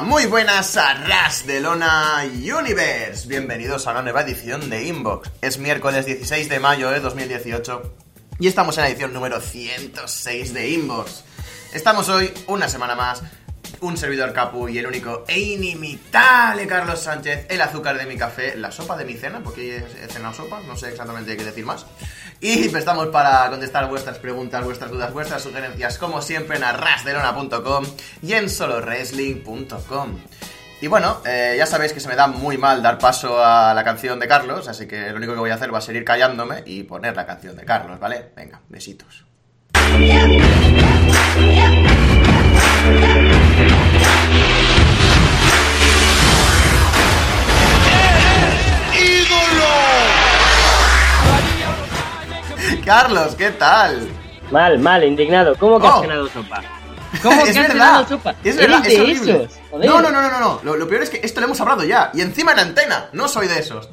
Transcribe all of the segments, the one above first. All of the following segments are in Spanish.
Muy buenas a Ras de Lona Universe. Bienvenidos a una nueva edición de Inbox. Es miércoles 16 de mayo de 2018 y estamos en la edición número 106 de Inbox. Estamos hoy, una semana más, un servidor Capu y el único e inimitable Carlos Sánchez, el azúcar de mi café, la sopa de mi cena, porque he cenado sopa, no sé exactamente qué decir más. Y estamos para contestar vuestras preguntas, vuestras dudas, vuestras sugerencias, como siempre, en arrasdelona.com y en solowrestling.com. Y bueno, eh, ya sabéis que se me da muy mal dar paso a la canción de Carlos, así que lo único que voy a hacer va a ser ir callándome y poner la canción de Carlos, ¿vale? Venga, besitos. Carlos, ¿qué tal? Mal, mal, indignado. ¿Cómo que has Oh. cenado sopa? ¿Cómo que es has verdad. cenado sopa? Es verdad, es horrible. esos. No, no, no, no, no. Lo, lo peor es que esto lo hemos hablado ya. Y encima en antena. No soy de esos.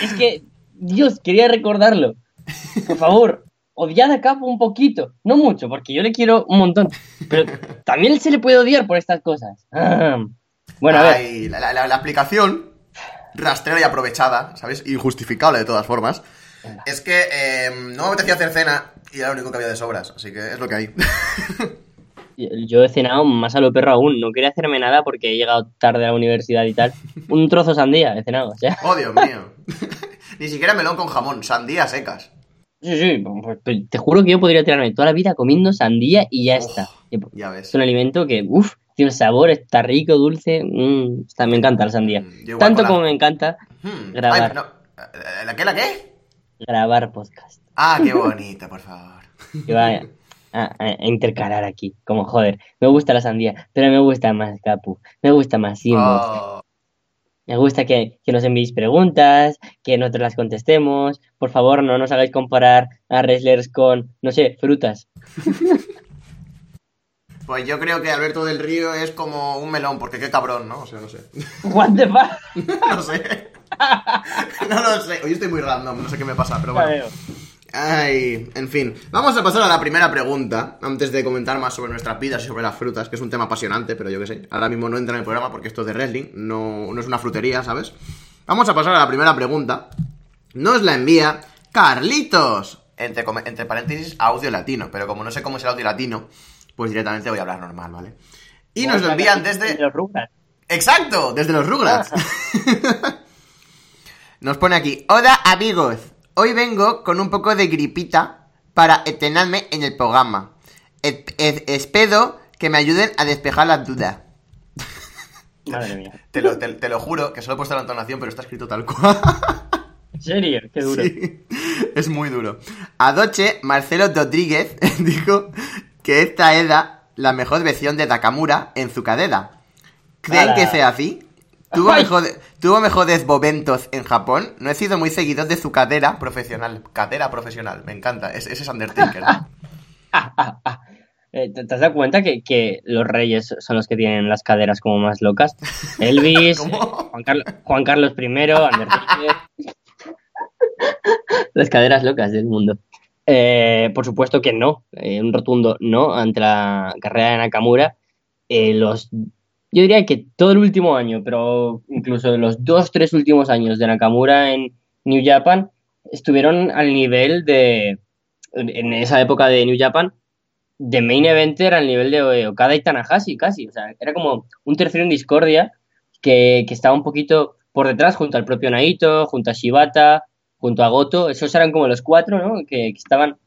Es que, Dios, quería recordarlo. Por favor, odiad a Capo un poquito. No mucho, porque yo le quiero un montón. Pero también se le puede odiar por estas cosas. Ah. Bueno, a ver. Ay, la, la- la aplicación rastrera y aprovechada, ¿sabes? Injustificable de todas formas. Es que eh, no me apetecía hacer cena y era lo único que había de sobras. Así que es lo que hay. Yo he cenado más a lo perro aún. No quería hacerme nada porque he llegado tarde a la universidad y tal. Un trozo de sandía he cenado, o sea. oh, Dios mío. Ni siquiera melón con jamón, sandías secas. Sí, sí, pues, pues, te juro que yo podría tirarme toda la vida comiendo sandía y ya está. Pues, Ya ves. Es un alimento que, uff, tiene un sabor, está rico, dulce. mm, está, me encanta la sandía. Mm, Tanto la- como me encanta Hmm. Grabar. Ay, no. ¿La qué, la qué? Grabar podcast. Ah, qué bonito, por favor. Que va a, a- a intercalar aquí. Como joder, me gusta la sandía, pero me gusta más Capu. Me gusta más Simos. Oh. Me gusta que, que nos enviéis preguntas, que nosotros las contestemos. Por favor, no nos hagáis comparar a wrestlers con, no sé, frutas. Pues yo creo que Alberto del Río es como un melón, porque qué cabrón, ¿no? O sea, no sé. What the fuck? no sé. No lo sé. Hoy estoy muy random, no sé qué me pasa, pero bueno. Ay, en fin. Vamos a pasar a la primera pregunta, antes de comentar más sobre nuestras vidas y sobre las frutas, que es un tema apasionante, pero yo qué sé. Ahora mismo no entra en el programa porque esto es de wrestling, no, no es una frutería, ¿sabes? Vamos a pasar a la primera pregunta. Nos la envía Carlitos. Entre, entre paréntesis, audio latino, pero como no sé cómo es el audio latino, pues directamente voy a hablar normal, ¿vale? Y nos lo envían desde... Los Rugrats. Exacto, desde los Rugrats. Nos pone aquí, hola amigos, hoy vengo con un poco de gripita para entrenarme en el programa. E- e- espero que me ayuden a despejar las dudas. Madre mía. Te lo, te- te lo juro, que solo he puesto la entonación, pero está escrito tal cual. ¿En serio? Qué duro. Sí, es muy duro. Anoche, Marcelo Rodríguez dijo que esta era la mejor versión de Nakamura en su cadera. ¿Creen que sea así? ¿Tuvo, mejor- tuvo mejores momentos en Japón? No he sido muy seguidor de su cadera profesional. Cadera profesional, me encanta. Es- Ese es Undertaker. Eh, ¿Te, te has dado cuenta que, que los reyes son los que tienen las caderas como más locas? Elvis, eh, Juan, Carlos, Juan Carlos I, Undertaker. las caderas locas del mundo. Eh, por supuesto que no, eh, un rotundo no ante la carrera de Nakamura. Eh, los, yo diría que todo el último año, pero incluso los dos, tres últimos años de Nakamura en New Japan estuvieron al nivel de, en esa época de New Japan, de main eventer al nivel de Okada y Tanahashi casi. O sea, era como un tercero en discordia que, que estaba un poquito por detrás junto al propio Naito, junto a Shibata, junto a Goto. Esos eran como los cuatro, ¿no? Que, que estaban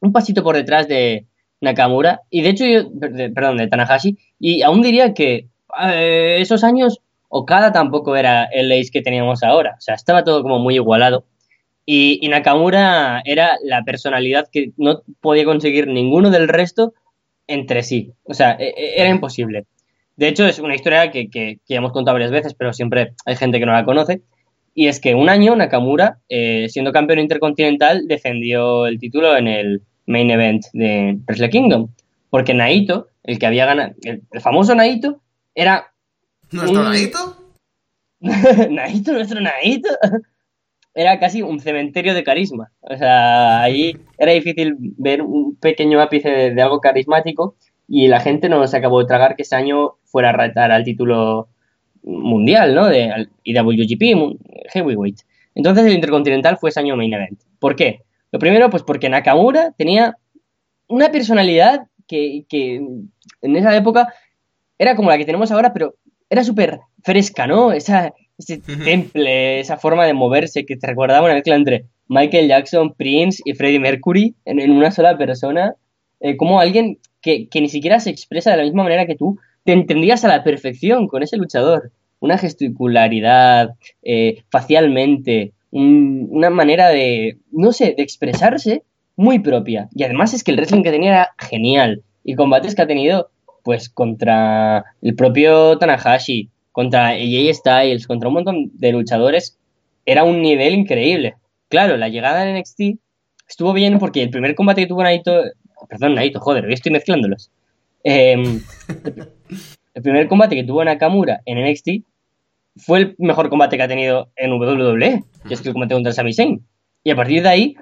un pasito por detrás de Nakamura. Y de hecho, yo, perdón, de Tanahashi. Y aún diría que eh, esos años Okada tampoco era el ace que teníamos ahora. O sea, estaba todo como muy igualado. Y, Nakamura era la personalidad que no podía conseguir ninguno del resto entre sí. O sea, e- e- era imposible. De hecho, es una historia que, que- que hemos contado varias veces, pero siempre hay gente que no la conoce. Y es que un año Nakamura, eh, siendo campeón intercontinental, defendió el título en el main event de Wrestle Kingdom. Porque Naito, el que había ganado, el famoso Naito, era ¿Nuestro un- Naito? Naito, nuestro Naito. Era casi un cementerio de carisma. O sea, ahí era difícil ver un pequeño ápice de, de algo carismático. y la gente no se acabó de tragar que ese año fuera a retar al título mundial, ¿no? De IWGP Heavyweight. Entonces el Intercontinental fue ese año main event. ¿Por qué? Lo primero, pues porque Nakamura tenía una personalidad que, que en esa época era como la que tenemos ahora, pero era súper fresca, ¿no? Esa, ese temple, esa forma de moverse que te recordaba una mezcla entre Michael Jackson, Prince y Freddie Mercury en, una sola persona. Eh, como alguien que, ni siquiera se expresa de la misma manera que tú, te entendías a la perfección con ese luchador. Una gesticularidad, eh, facialmente, una manera de, no sé, de expresarse muy propia. Y además es que el wrestling que tenía era genial. Y combates que ha tenido, pues, contra el propio Tanahashi, contra AJ Styles, contra un montón de luchadores, era un nivel increíble. Claro, la llegada de NXT estuvo bien porque el primer combate que tuvo Naito, perdón, Naito, joder, hoy estoy mezclándolos. Em, el primer combate que tuvo Nakamura en NXT fue el mejor combate que ha tenido en WWE, que es que el combate contra Sami Zayn. Y a partir de ahí,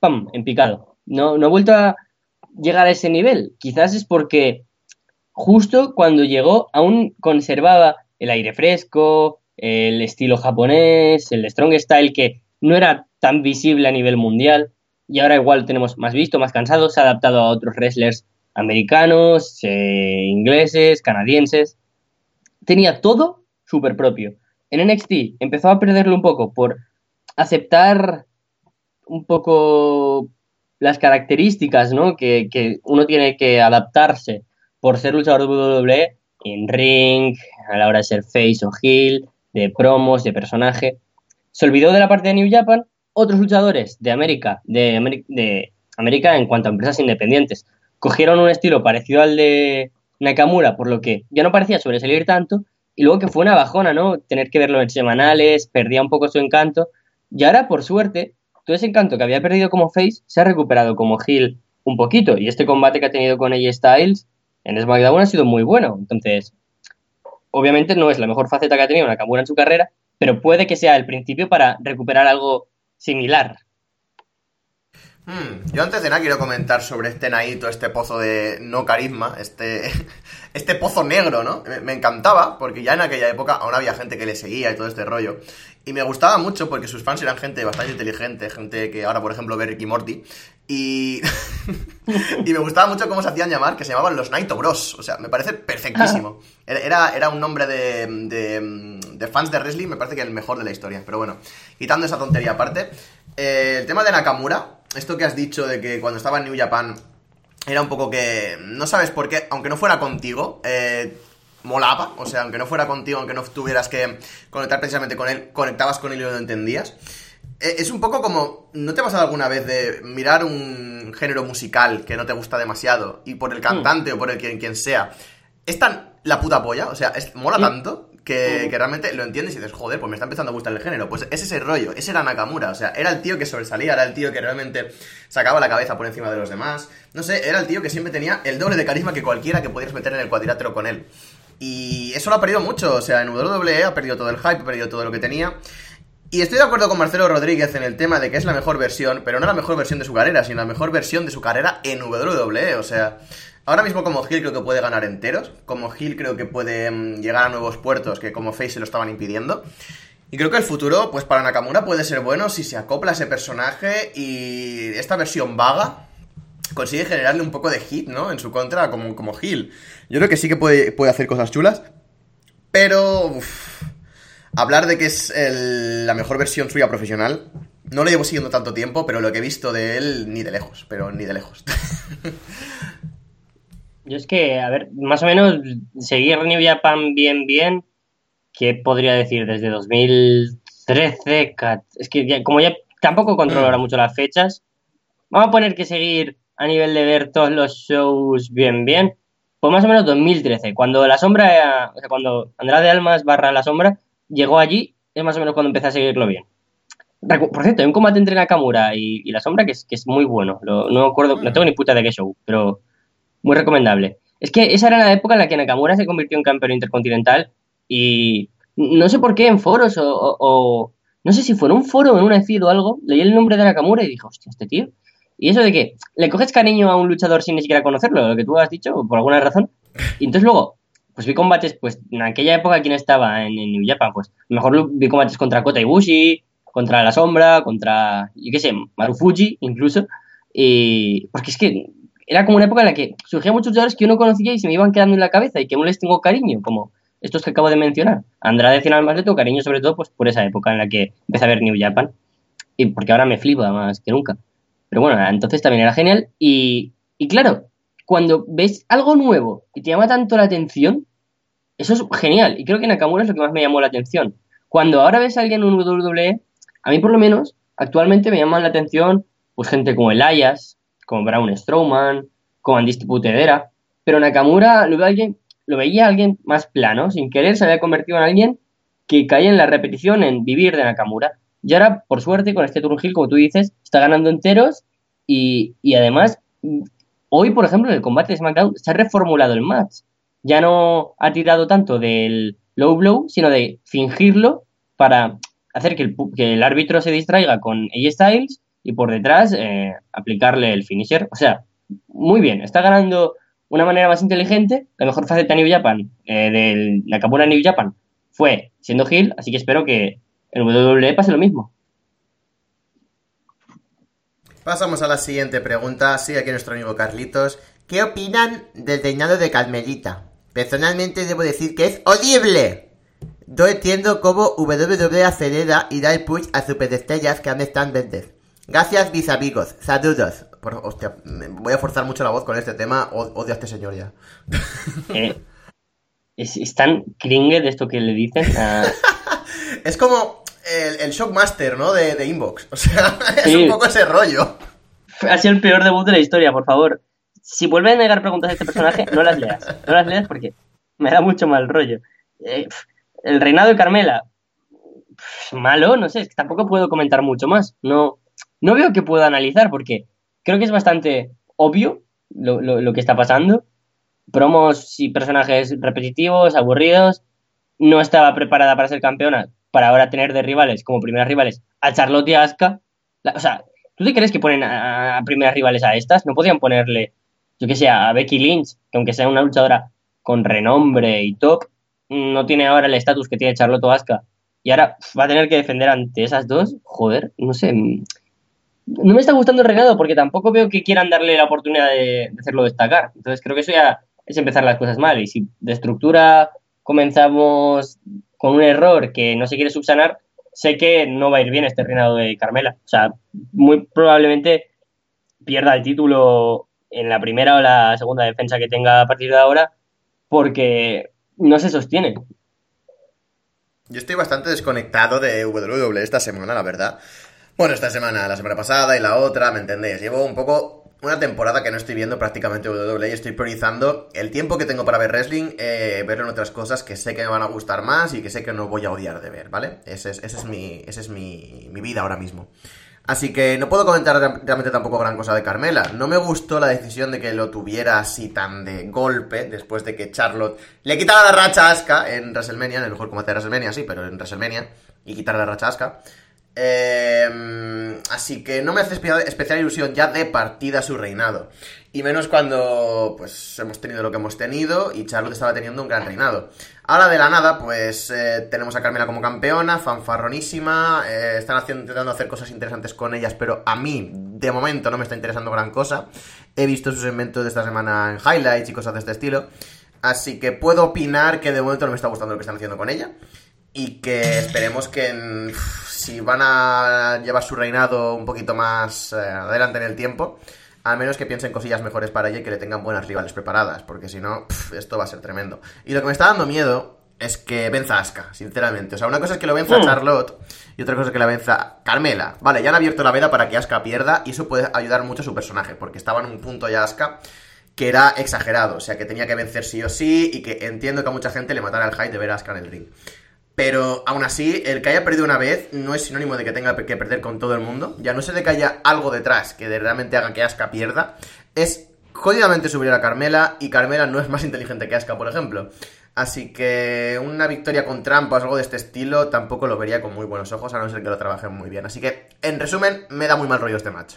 ¡pam!, en picado. No, no ha vuelto a llegar a ese nivel. Quizás es porque justo cuando llegó aún conservaba el aire fresco, el estilo japonés, el strong style que no era tan visible a nivel mundial y ahora igual tenemos más visto, más cansado, se ha adaptado a otros wrestlers americanos, eh, ingleses, canadienses. Tenía todo súper propio. En NXT empezó a perderlo un poco por aceptar un poco las características ¿no? que, que uno tiene que adaptarse por ser luchador de WWE en ring, a la hora de ser face o heel, de promos, de personaje. Se olvidó de la parte de New Japan. Otros luchadores de América, de, de América en cuanto a empresas independientes, cogieron un estilo parecido al de Nakamura, por lo que ya no parecía sobresalir tanto, y luego que fue una bajona, ¿no? Tener que verlo en semanales, perdía un poco su encanto, y ahora, por suerte, todo ese encanto que había perdido como face se ha recuperado como heel un poquito, y este combate que ha tenido con AJ Styles en SmackDown ha sido muy bueno. Entonces, obviamente no es la mejor faceta que ha tenido Nakamura en su carrera, pero puede que sea el principio para recuperar algo similar. Hmm, yo antes de nada quiero comentar sobre este Naito, este pozo de no carisma, este, este pozo negro, ¿no? Me, encantaba, porque ya en aquella época aún había gente que le seguía y todo este rollo. Y me gustaba mucho porque sus fans eran gente bastante inteligente, gente que ahora, por ejemplo, ve Ricky Morty. Y, y me gustaba mucho cómo se hacían llamar, que se llamaban los Naito Bros. O sea, me parece perfectísimo. Era, era un nombre de, de, de, fans de wrestling, me parece que el mejor de la historia. Pero bueno, quitando esa tontería aparte, eh, el tema de Nakamura, esto que has dicho de que cuando estaba en New Japan era un poco que no sabes por qué, aunque no fuera contigo, eh, molaba, o sea, aunque no fuera contigo, aunque no tuvieras que conectar precisamente con él, conectabas con él y lo entendías. Eh, es un poco como, ¿no te ha pasado alguna vez de mirar un género musical que no te gusta demasiado y por el cantante o por el quien, quien sea, es tan la puta polla? O sea, es, mola tanto que, realmente lo entiendes y dices, joder, pues me está empezando a gustar el género. Pues es ese rollo, ese era Nakamura, o sea, era el tío que sobresalía, era el tío que realmente sacaba la cabeza por encima de los demás. No sé, era el tío que siempre tenía el doble de carisma que cualquiera que pudieras meter en el cuadrilátero con él. Y eso lo ha perdido mucho, o sea, en WWE ha perdido todo el hype, ha perdido todo lo que tenía. Y estoy de acuerdo con Marcelo Rodríguez en el tema de que es la mejor versión, pero no la mejor versión de su carrera, sino la mejor versión de su carrera en WWE. O sea, ahora mismo como Hill creo que puede ganar enteros, como Hill creo que puede mm, llegar a nuevos puertos que como Face se lo estaban impidiendo. Y creo que el futuro, pues para Nakamura puede ser bueno si se acopla a ese personaje y esta versión vaga consigue generarle un poco de hit, ¿no? En su contra como, como Hill. Yo creo que sí que puede, puede hacer cosas chulas, pero hablar de que es la mejor versión suya profesional, no lo llevo siguiendo tanto tiempo, pero lo que he visto de él, ni de lejos, pero ni de lejos. Yo es que, a ver, más o menos seguir New Japan bien, bien, ¿qué podría decir? Desde 2013, es que como ya tampoco controlo ahora mucho las fechas, vamos a poner que seguir a nivel de ver todos los shows bien, bien, pues más o menos 2013, cuando la sombra, o sea, cuando Andrade Almas barra la sombra llegó allí, es más o menos cuando empecé a seguirlo bien. Por cierto, hay un combate entre Nakamura y, y la sombra que es, que es muy bueno. no acuerdo, no tengo ni puta de qué show, pero muy recomendable. Es que esa era la época en la que Nakamura se convirtió en campeón intercontinental y no sé por qué en foros o, no sé si fue en un foro o en un feed o algo, leí el nombre de Nakamura y dije, hostia, este tío Y eso de que le coges cariño a un luchador sin ni siquiera conocerlo, lo que tú has dicho, por alguna razón. Y entonces luego, pues vi combates, pues en aquella época, ¿quién estaba en, New Japan? Pues mejor vi combates contra Kota Ibushi, contra La Sombra, contra, yo qué sé, Marufuji incluso. Y porque es que era como una época en la que surgían muchos luchadores que yo no conocía y se me iban quedando en la cabeza y que aún les tengo cariño, como estos que acabo de mencionar. Andrade final más le tengo cariño sobre todo pues por esa época en la que empecé a ver New Japan y porque ahora me flipa más que nunca. Pero bueno, entonces también era genial. Y, claro, cuando ves algo nuevo y te llama tanto la atención, eso es genial. Y creo que Nakamura es lo que más me llamó la atención. Cuando ahora ves a alguien en WWE, a mí por lo menos, actualmente me llaman la atención pues gente como Elias, como Braun Strowman, como Andy Putedera. Pero Nakamura lo, alguien, lo veía alguien más plano, sin querer se había convertido en alguien que caía en la repetición, en vivir de Nakamura. Y ahora, por suerte, con este turn como tú dices, está ganando enteros y, además, hoy, por ejemplo, en el combate de SmackDown se ha reformulado el match. Ya no ha tirado tanto del low blow, sino de fingirlo para hacer que el, que el árbitro se distraiga con AJ Styles y por detrás eh, aplicarle el finisher. O sea, muy bien, está ganando una manera más inteligente. La mejor faceta New Japan eh, del Nakamura New Japan fue siendo Hill, así que espero que en WWE pase lo mismo. Pasamos a la siguiente pregunta. Sigue aquí nuestro amigo Carlitos. ¿Qué opinan del reinado de Carmelita? Personalmente debo decir que es horrible. No entiendo cómo WWE acelera y da el push a superestrellas que aún están verdes. Gracias, mis amigos. Saludos. hostia, voy a forzar mucho la voz con este tema. Odio a este señor ya. Eh, es, tan cringe de esto que le dicen. es como el, Shockmaster, ¿no? De, Inbox. O sea, es un poco ese rollo. Ha sido el peor debut de la historia, por favor. Si vuelve a negar preguntas a este personaje, no las leas. No las leas porque me da mucho mal rollo. Eh, el reinado de Carmela. malo, no sé, es que tampoco puedo comentar mucho más. No, no veo que pueda analizar porque creo que es bastante obvio lo, lo que está pasando. Promos y personajes repetitivos, aburridos. No estaba preparada para ser campeona para ahora tener de rivales, como primeras rivales, a Charlotte y a Asuka. o sea, ¿tú te crees que ponen a, primeras rivales a estas? No podían ponerle, yo que sé, a Becky Lynch, que aunque sea una luchadora con renombre y top, no tiene ahora el estatus que tiene Charlotte o Asuka. Y ahora va a tener que defender ante esas dos. Joder, no sé. No me está gustando el regalo porque tampoco veo que quieran darle la oportunidad de, de hacerlo destacar. Entonces creo que eso ya es empezar las cosas mal. Y si de estructura comenzamos con un error que no se quiere subsanar, sé que no va a ir bien este reinado de Carmela. O sea, muy probablemente pierda el título en la primera o la segunda defensa que tenga a partir de ahora, porque no se sostiene. Yo estoy bastante desconectado de WWE esta semana, la verdad. Bueno, esta semana, la semana pasada y la otra, ¿me entendéis? Llevo un poco una temporada que no estoy viendo prácticamente WWE estoy priorizando el tiempo que tengo para ver wrestling, eh, ver en otras cosas que sé que me van a gustar más y que sé que no voy a odiar de ver, ¿vale? Ese es, ese es, mi, ese es mi, mi vida ahora mismo. Así que no puedo comentar realmente tampoco gran cosa de Carmela. No me gustó la decisión de que lo tuviera así tan de golpe, después de que Charlotte le quitara la racha en WrestleMania, en el mejor combate de WrestleMania, sí, pero en WrestleMania, y quitar la racha. Em, así que no me hace especial, ilusión ya de partida su reinado. Y menos cuando pues hemos tenido lo que hemos tenido y Charlotte estaba teniendo un gran reinado. Ahora de la nada, pues eh, tenemos a Carmela como campeona, fanfarronísima, eh, están haciendo, intentando hacer cosas interesantes con ellas, pero a mí de momento no me está interesando gran cosa. He visto sus inventos de esta semana en highlights y cosas de este estilo. Así que puedo opinar que de momento no me está gustando lo que están haciendo con ella. Y que esperemos que si van a llevar su reinado un poquito más eh, adelante en el tiempo, a menos que piensen cosillas mejores para ella y que le tengan buenas rivales preparadas, porque si no, esto va a ser tremendo. Y lo que me está dando miedo es que venza a Asuka, sinceramente. O sea, una cosa es que lo venza hmm. Charlotte y otra cosa es que la venza Carmela. Vale, ya han abierto la veda para que Asuka pierda y eso puede ayudar mucho a su personaje, porque estaba en un punto ya Asuka que era exagerado, o sea, que tenía que vencer sí o sí y que entiendo que a mucha gente le matara el hype de ver a Asuka en el ring. Pero aún así, el que haya perdido una vez no es sinónimo de que tenga que perder con todo el mundo. Ya no sé de que haya algo detrás que realmente haga que Asuka pierda. Es jodidamente superior a Carmela y Carmela no es más inteligente que Asuka, por ejemplo. Así que una victoria con trampas o algo de este estilo tampoco lo vería con muy buenos ojos, a no ser que lo trabajen muy bien. Así que, en resumen, me da muy mal rollo este match.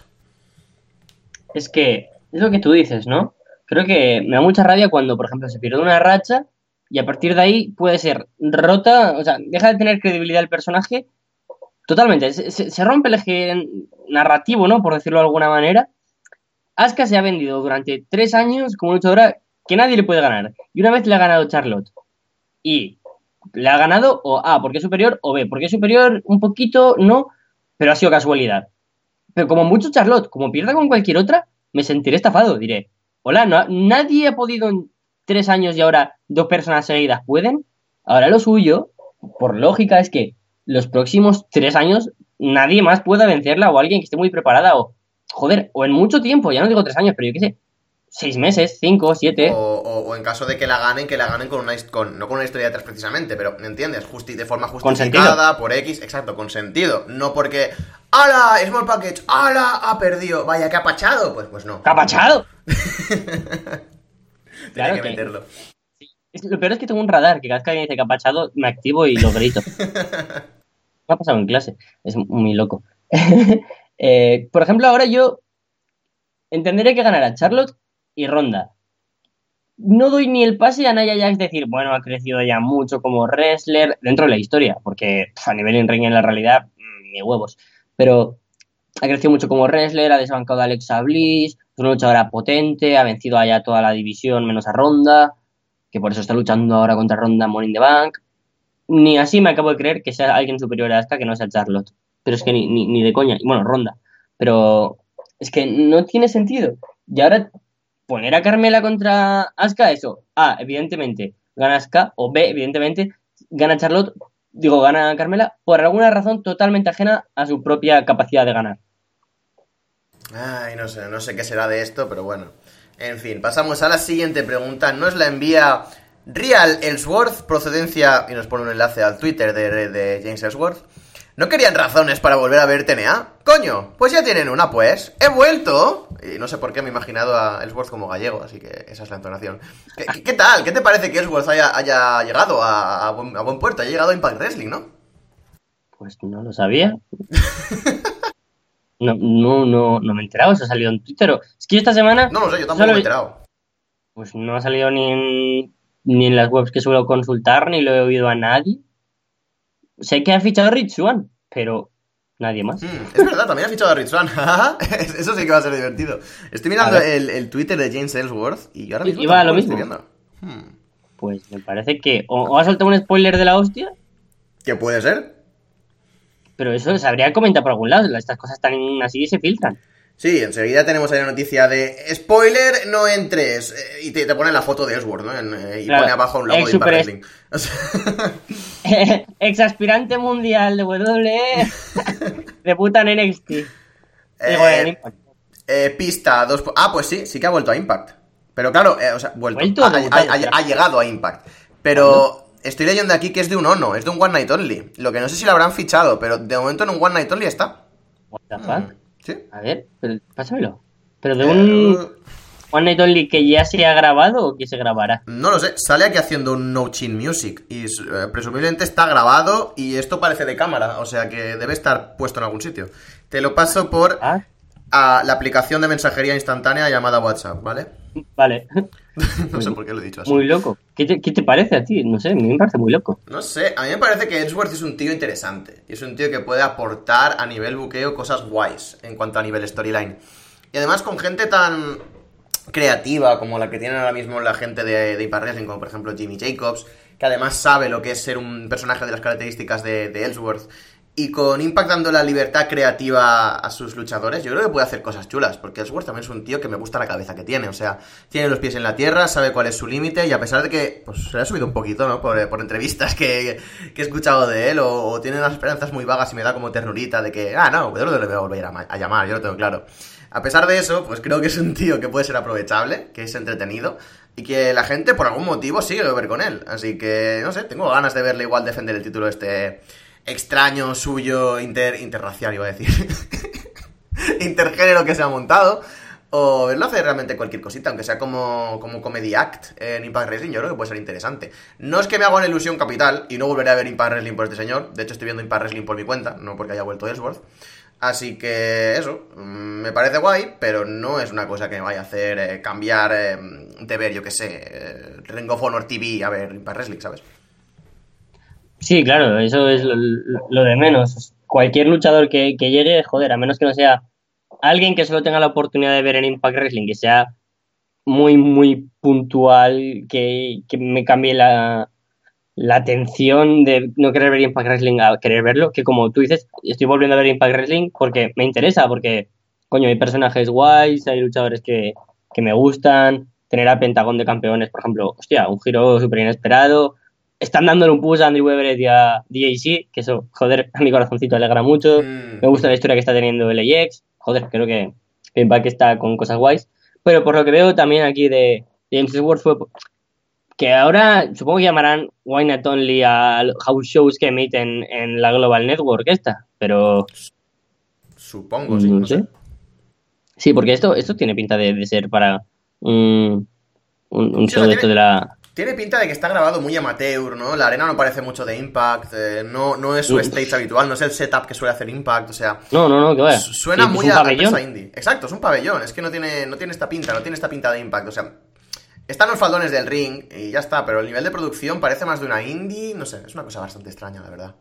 es que es lo que tú dices, ¿no? Creo que me da mucha rabia cuando, por ejemplo, se pierde una racha y a partir de ahí puede ser rota, o sea, deja de tener credibilidad el personaje totalmente. Se, rompe el eje narrativo, ¿no? Por decirlo de alguna manera. Asuka se ha vendido durante tres años como luchadora que nadie le puede ganar. Y una vez le ha ganado Charlotte. Y le ha ganado o A, porque es superior, o B, porque es superior un poquito, no, pero ha sido casualidad. Pero como mucho Charlotte, como pierda con cualquier otra, me sentiré estafado. Diré, hola, nadie ha podido tres años y ahora dos personas seguidas pueden. Ahora lo suyo, por lógica, es que los próximos tres años nadie más pueda vencerla o alguien que esté muy preparada o, joder, o en mucho tiempo, ya no digo tres años, pero yo qué sé, seis meses, cinco, siete. O, en caso de que la ganen, que la ganen con una con, no con una historia de atrás precisamente, pero ¿me entiendes? Justi de forma justificada, por X, exacto, con sentido. No porque, ¡Hala! Small Package, ¡Hala! Ha perdido, vaya, que ha pachado. Pues, pues no. ¿Que pachado? claro que, meterlo. Lo peor es que tengo un radar, que cada vez que alguien dice que ha pachado, me activo y lo grito. me ha pasado en clase, es muy loco. Eh, por ejemplo, ahora yo entenderé que ganará Charlotte y Ronda. No doy ni el pase a Naya Jax decir, bueno, ha crecido ya mucho como wrestler dentro de la historia, porque a nivel en ring en la realidad, mm, ni huevos. Pero ha crecido mucho como wrestler, ha desbancado a Alexa Bliss, es una luchadora potente, ha vencido allá toda la división menos a Ronda, que por eso está luchando ahora contra Ronda in the Bank. Ni así me acabo de creer que sea alguien superior a esta que no sea Charlotte. Pero es que ni, ni, ni de coña. Bueno, Ronda. Pero es que no tiene sentido. Y ahora poner a Carmela contra Asuka, eso. A, evidentemente, gana Asuka. O B, evidentemente, gana Charlotte. Digo, gana Carmela por alguna razón totalmente ajena a su propia capacidad de ganar. Ay, no sé, no sé qué será de esto, pero bueno. En fin, pasamos a la siguiente pregunta. Nos la envía Real Ellsworth, procedencia, y nos pone un enlace al Twitter de, de James Ellsworth. ¿No querían razones para volver a ver TNA? Coño, pues ya tienen una, pues. ¡He vuelto! Y no sé por qué me he imaginado a Ellsworth como gallego, así que esa es la entonación. ¿Qué, tal? ¿Qué te parece que Ellsworth haya, haya llegado a, buen, puerto? Ha llegado a Impact Wrestling, ¿no? Pues no lo sabía. no, no, no, no me he enterado, eso ha salido en Twitter. Es que esta semana... No lo sé, yo tampoco me he enterado. Pues no ha salido ni en, ni en las webs que suelo consultar, ni lo he oído a nadie. Sé que ha fichado a Rich Swan, pero nadie más. Mm, es verdad, también ha fichado a Rich Swan. Eso sí que va a ser divertido. Estoy mirando el, Twitter de James Ellsworth y ahora mismo. Iba lo mismo. Hmm. Pues me parece que. O, ha saltado un spoiler de la hostia. ¿Qué puede ser? Pero eso se habría comentado por algún lado. Estas cosas están así y se filtran. Sí, enseguida tenemos ahí la noticia de spoiler, no entres. Eh, y te, te pone la foto de Ellsworth, ¿no? Eh, y pone abajo un logo de Impact Wrestling. Ex aspirante mundial de WWE. Debuta en NXT. Eh, pista dos. Ah, pues sí, sí que ha vuelto a Impact. Pero claro, o sea, vuelto. Ha, ha, llegado a Impact. Pero estoy leyendo aquí que es de un Ono, es de un One Night Only. Lo que no sé si lo habrán fichado, pero de momento en un One Night Only está. What the fuck? A ver, pero, pásamelo. ¿Pero de un eh, One Night Only que ya se ha grabado o que se grabará? No lo sé, sale aquí haciendo un No Chin Music y eh, presumiblemente está grabado y esto parece de cámara, o sea que debe estar puesto en algún sitio. Te lo paso por ah. a la aplicación de mensajería instantánea llamada WhatsApp, ¿vale? Vale. no sé por qué lo he dicho así. Muy loco. ¿Qué te, parece a ti? No sé, a mí me parece muy loco. No sé, a mí me parece que Edgeworth es un tío interesante. Y es un tío que puede aportar a nivel buqueo cosas guays en cuanto a nivel storyline. Y además con gente tan creativa como la que tienen ahora mismo la gente de, de Impact Wrestling, como por ejemplo Jimmy Jacobs, que además sabe lo que es ser un personaje de las características de, de Ellsworth y con Impact dando la libertad creativa a sus luchadores, yo creo que puede hacer cosas chulas, porque Ellsworth también es un tío que me gusta la cabeza que tiene, o sea, tiene los pies en la tierra, sabe cuál es su límite, y a pesar de que pues, se ha subido un poquito, ¿no? Por, entrevistas que, he escuchado de él, o, tiene unas esperanzas muy vagas y me da como ternurita de que, ah, no, yo le voy a volver a, llamar, yo lo tengo claro. A pesar de eso, pues creo que es un tío que puede ser aprovechable, que es entretenido, y que la gente por algún motivo sigue a ver con él. Así que, no sé, tengo ganas de verle igual defender el título este extraño suyo inter, interracial, iba a decir. intergénero que se ha montado. O verlo hacer realmente cualquier cosita, aunque sea como, como comedy act en Impact Wrestling, yo creo que puede ser interesante. No es que me haga una ilusión capital y no volveré a ver Impact Wrestling por este señor. De hecho, estoy viendo Impact Wrestling por mi cuenta, no porque haya vuelto Ellsworth. Así que eso, mm, me parece guay, pero no es una cosa que me vaya a hacer eh, cambiar eh, de ver, yo qué sé, eh, Ring TV a ver Impact Wrestling, ¿sabes? Sí, claro, eso es lo, de menos. Cualquier luchador que, que llegue, joder, a menos que no sea alguien que solo tenga la oportunidad de ver en Impact Wrestling, que sea muy, muy puntual, que, que me cambie la, la atención de no querer ver Impact Wrestling a querer verlo, que como tú dices, estoy volviendo a ver Impact Wrestling porque me interesa, porque, coño, hay personajes guays, hay luchadores que, que me gustan, tener a Pentagón de campeones, por ejemplo, hostia, un giro súper inesperado, están dándole un push a Andrew Weber y a DAC, que eso, joder, a mi corazoncito alegra mucho, Mm. me gusta la historia que está teniendo LAX, joder, creo que Impact está con cosas guays, pero por lo que veo también aquí de James Ellsworth fue que ahora supongo que llamarán Why Not Only a house shows que emiten en la Global Network esta, pero Supongo, sí, no sé. sé. Sí, porque esto, esto tiene pinta de, de ser para un, un, show de esto de la... Tiene pinta de que está grabado muy amateur, ¿no? La arena no parece mucho de Impact, eh, no, no es su stage habitual, no es el setup que suele hacer Impact, o sea, No, no, no, que vaya. su- suena muy un a, a indie. Exacto, es un pabellón, es que no tiene, no tiene esta pinta, no tiene esta pinta de Impact, o sea, están los faldones del ring y ya está, pero el nivel de producción parece más de una indie, no sé, es una cosa bastante extraña, la verdad.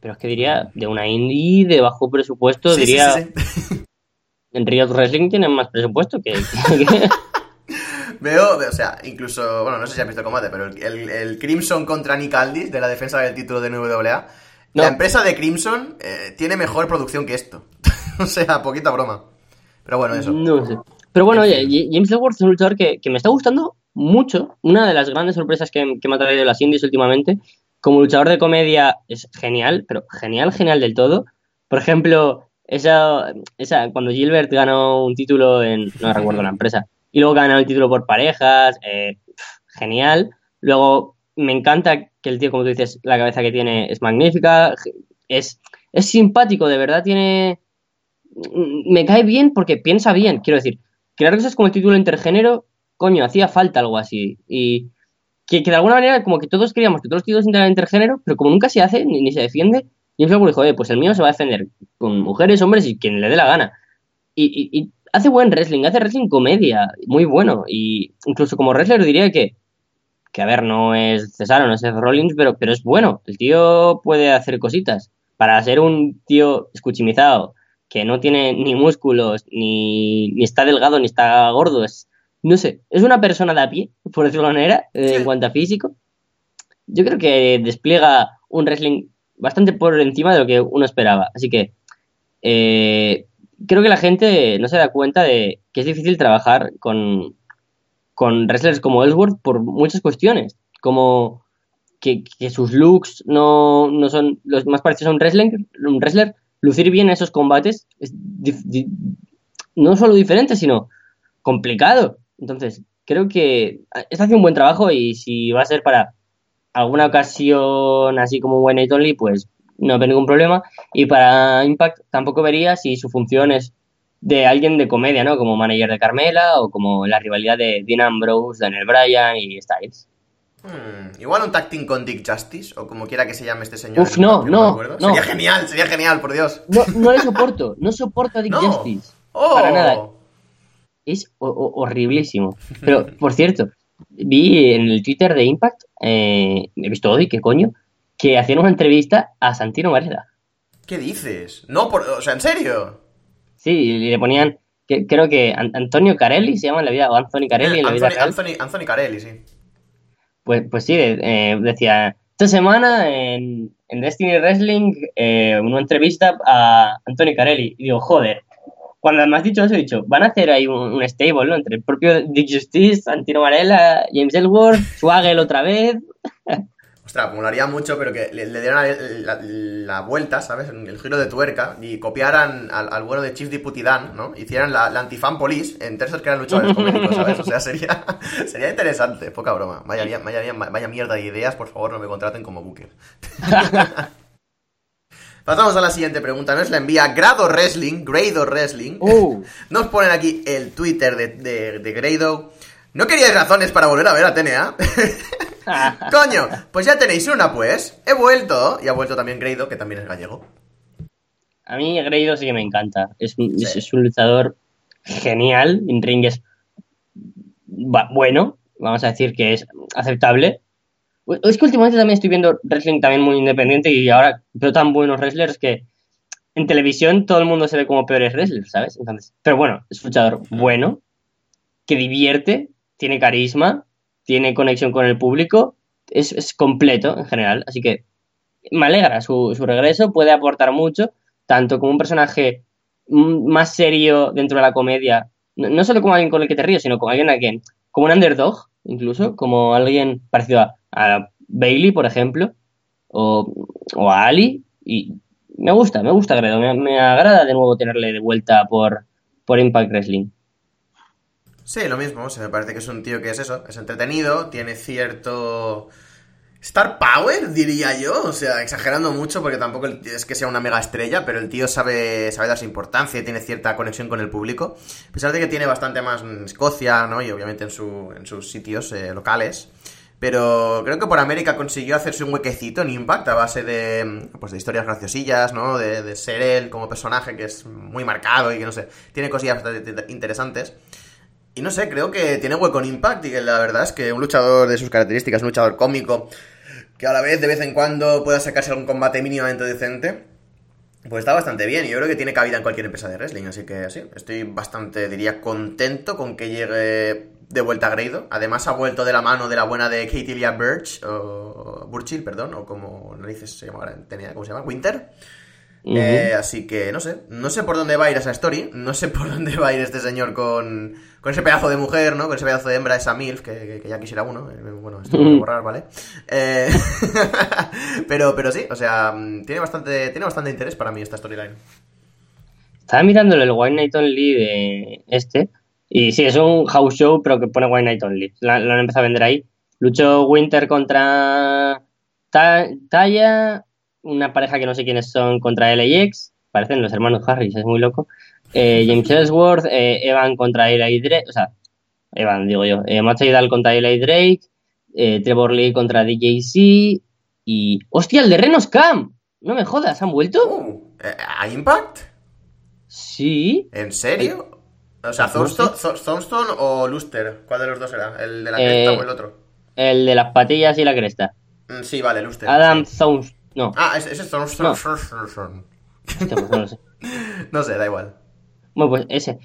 Pero es que diría, de una indie de bajo presupuesto, Sí, diría, sí, sí. en Riot Wrestling tienen más presupuesto que... Veo, o sea, incluso, bueno, no sé si has visto el combate, pero el, el- el Crimson contra Nick Aldis de la defensa del título de NWA, No. la empresa de Crimson eh, tiene mejor producción que esto. o sea, poquita broma. Pero bueno, eso. No sé. Pero bueno, oye, James Ellsworth es un luchador que, que me está gustando mucho. Una de las grandes sorpresas que, que me ha traído las indies últimamente. Como luchador de comedia es genial, pero genial, genial del todo. Por ejemplo, esa, esa cuando Gilbert ganó un título en, no recuerdo la empresa, y luego ganó el título por parejas, eh, genial. Luego me encanta que el tío, como tú dices, la cabeza que tiene es magnífica, es, es simpático, de verdad tiene me cae bien porque piensa bien. Quiero decir, crear cosas como el título intergénero, coño, hacía falta algo así. Y que, que de alguna manera, como que todos queríamos que todos los títulos eran intergénero, pero como nunca se hace ni, ni se defiende, James Ellsworth dijo, "Eh, pues el mío se va a defender con mujeres, hombres y quien le dé la gana. Y hace buen wrestling, hace wrestling comedia, muy bueno. Y incluso como wrestler diría que, que a ver, no es Cesaro, no es Seth Rollins, pero, pero es bueno. El tío puede hacer cositas. Para ser un tío escuchimizado, que no tiene ni músculos, ni, ni está delgado, ni está gordo. Es, no sé, es una persona de a pie, por decirlo de manera, eh, en cuanto a físico. Yo creo que despliega un wrestling bastante por encima de lo que uno esperaba. Así que eh, creo que la gente no se da cuenta de que es difícil trabajar con, con wrestlers como Ellsworth por muchas cuestiones. Como que, que sus looks no, no son los más parecidos a un wrestler, un wrestler lucir bien esos combates es no solo diferente, sino complicado. Entonces, creo que está haciendo un buen trabajo y si va a ser para alguna ocasión así como Night Only, pues no veo ningún problema. Y para Impact tampoco vería si su función es de alguien de comedia, ¿no? Como manager de Carmela o como la rivalidad de Dean Ambrose, Daniel Bryan y Styles. Hmm, igual un tag team con Dick Justice, o como quiera que se llame este señor. Uf, no, no, no. Sería genial, sería genial, por Dios. No, no le soporto, no soporto a Dick No. Justice. ¡Oh! Para nada. Es ho- ho- horriblísimo. Pero, por cierto, vi en el Twitter de Impact, eh, he visto hoy, ¿qué coño? Que hacían una entrevista a Santino Marella. ¿Qué dices? No, por, o sea, ¿en serio? Sí, y le ponían, que, creo que An- Antonio Carelli se llama en la vida, o Anthony Carelli en la vida Anthony, real. Anthony, Anthony Carelli, sí. Pues, pues sí, eh, decía, esta semana en, en Destiny Wrestling, eh, una entrevista a Anthony Carelli. Y digo, joder, cuando me has dicho eso, he dicho, van a hacer ahí un, un stable, ¿no? Entre el propio Dick Justice, Santino Marella, James Ellsworth, Swaggle otra vez. Ostras, molaría mucho, pero que le, le dieran la, la- la vuelta, ¿sabes? El giro de tuerca y copiaran al, al bueno de Chief Deputy Dan, ¿no? Hicieran la, la antifan police en terceros que eran luchadores comédicos, ¿sabes? O sea, sería, sería interesante, poca broma. Vaya, vaya, vaya, vaya mierda de ideas, por favor, no me contraten como Booker. Pasamos a la siguiente pregunta. Nos la envía Grado Wrestling, Grado Wrestling. Uh. Nos ponen aquí el Twitter de, de, de Grado. ¿No queríais razones para volver a ver a TNA? Coño, pues ya tenéis una, pues. He vuelto. Y ha vuelto también Grado, que también es gallego. A mí Grado sí que me encanta. Es, un- es- Sí. es un luchador genial. En ring es bueno. Vamos a decir que es aceptable. Es que últimamente también estoy viendo wrestling también muy independiente y ahora veo tan buenos wrestlers que en televisión todo el mundo se ve como peores wrestlers, ¿sabes? Entonces, pero bueno, es un luchador bueno, que divierte, tiene carisma, tiene conexión con el público, es, es completo en general, así que me alegra su, su regreso, puede aportar mucho, tanto como un personaje más serio dentro de la comedia, no, solo como alguien con el que te ríes, sino como alguien a quien, como un underdog, incluso, como alguien parecido a, Bailey, por ejemplo, o, o a Ali, y me gusta, me gusta me agrada de nuevo tenerle de vuelta por, por Impact Wrestling. Sí, lo mismo. O sea, me parece que es un tío que es eso, es entretenido, tiene cierto star power, diría yo. O sea, exagerando mucho porque tampoco es que sea una mega estrella, pero el tío sabe, sabe darse importancia y tiene cierta conexión con el público. A pesar de que tiene bastante más en Escocia, ¿no? Y obviamente en, su, en sus sitios eh, locales. Pero creo que por América consiguió hacerse un huequecito en Impact a base de, pues, de historias graciosillas, ¿no? De, de ser él como personaje que es muy marcado y que no sé, tiene cosillas bastante interesantes. Y no sé, creo que tiene hueco en Impact y que la verdad es que un luchador de sus características, un luchador cómico, que a la vez de vez en cuando pueda sacarse algún combate mínimamente decente, pues está bastante bien. Y yo creo que tiene cabida en cualquier empresa de wrestling. Así que sí, estoy bastante, diría, contento con que llegue de vuelta a Grado. Además ha vuelto de la mano de la buena de Katie Lia Birch, o Burchill, perdón, o como narices se llama, tenía, ¿cómo se llama? Winter. Eh, así que no sé, no sé por dónde va a ir esa story, no sé por dónde va a ir este señor con, con ese pedazo de mujer, ¿no? Con ese pedazo de hembra, esa MILF, que, que- que ya quisiera uno. Eh, Bueno, esto lo voy a borrar, ¿vale? Eh, pero, pero sí, o sea, mm, tiene bastante, tiene bastante interés para mí esta storyline. Estaba mirándolo el White Night Only de este. Y sí, es un house show, pero que pone White Night Only. Lo, han empezado a vender ahí. Luchó Winter contra Ta- Taya, una pareja que no sé quiénes son contra LAX. Parecen los hermanos Harris, es muy loco. Eh, James Ellsworth, eh, Evan contra Eli Drake. O sea, Evan, digo yo. Eh, Matt contra Eli Drake. eh, Trevor Lee contra DJC. Y. ¡Hostia, el de Renos Cam! No me jodas, ¿han vuelto? Uh, eh, ¿A Impact? Sí. ¿En serio? O sea, No Thornstone, Thornstone o Luster, ¿cuál de los dos era? ¿El de la cresta o el otro? El de las patillas y la cresta. Mm, Sí, vale, Luster. Adam sí. No, Ah, ese es. No. Hostia, pues. No sé, da igual. Bueno, pues ese.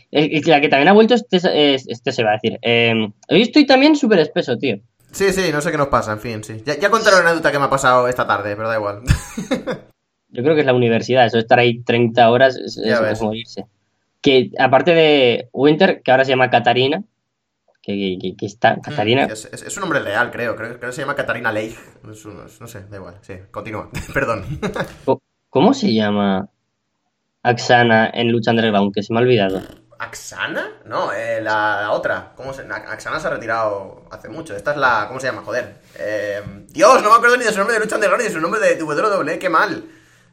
La que también ha vuelto este, es- este se va a decir. Eh, hoy estoy también súper espeso, tío. Sí, sí, no sé qué nos pasa, en fin, sí. Ya, ya contaré una anécdota que me ha pasado esta tarde, pero da igual. Yo creo que es la universidad, eso estar ahí 30 horas es, es- morirse. Que aparte de Winter, que ahora se llama Katarina, que, que- que está, Mm, Es, es- es un nombre real, creo. Creo, que se llama Katarina Leigh. No sé, da igual. Sí, continúa. Perdón. ¿cómo se llama Aksana en Lucha Underground? Que se me ha olvidado. ¿Axana? No, eh, la, la otra. ¿Cómo se, na- Axana se ha retirado hace mucho. Esta es la. ¿Cómo se llama? Joder. Eh, Dios, no me acuerdo ni de su nombre de lucha underground ni de su nombre de WWE. Qué mal.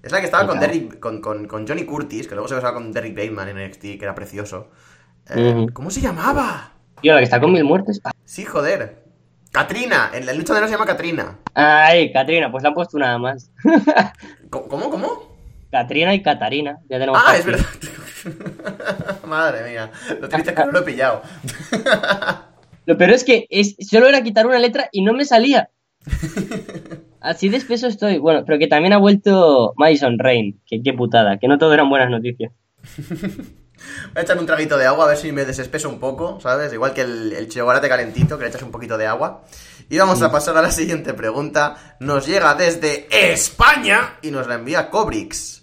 Es la que estaba con. Derrick, con, con, con Johnny Curtis, que luego se besaba con Derrick Bateman en NXT, que era precioso. Eh. ¿Cómo se llamaba? Tío, la que está con mil muertes. Sí, joder. Katrina. En la lucha underground se llama Katrina. Ay, Katrina, pues la han puesto nada más. ¿Cómo? ¿Cómo? Cómo? Katrina y Katarina, ya tenemos. Ah, es verdad. Madre mía. Lo triste es que no lo he pillado. Lo peor es que es, solo era quitar una letra y no me salía. Así de espeso estoy. Bueno, pero que también ha vuelto Madison Rain. Que qué putada, que no todo eran buenas noticias. Voy a echar un traguito de agua a ver si me desespeso un poco, ¿sabes? Igual que el, el chocolate calentito, que le echas un poquito de agua. Y vamos a pasar a la siguiente pregunta. Nos llega desde España y nos la envía Cobrix.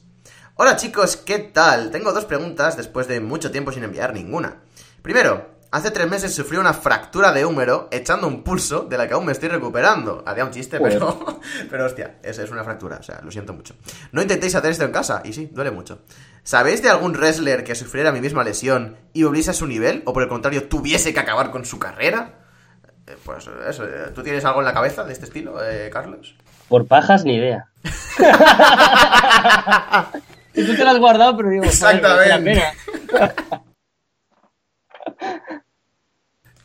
Hola chicos, ¿qué tal? Tengo dos preguntas después de mucho tiempo sin enviar ninguna. Primero, hace tres meses sufrí una fractura de húmero echando un pulso de la que aún me estoy recuperando. Haría un chiste, Joder. pero, pero hostia, es, es una fractura, o sea, lo siento mucho. No intentéis hacer esto en casa, y sí, duele mucho. ¿Sabéis de algún wrestler que sufriera mi misma lesión y volviese a su nivel, o por el contrario, tuviese que acabar con su carrera? Eh, Pues eso, eh, ¿tú tienes algo en la cabeza de este estilo, eh, Carlos? Por pajas, ni idea. y tú te lo has guardado, pero digo, la Exactamente.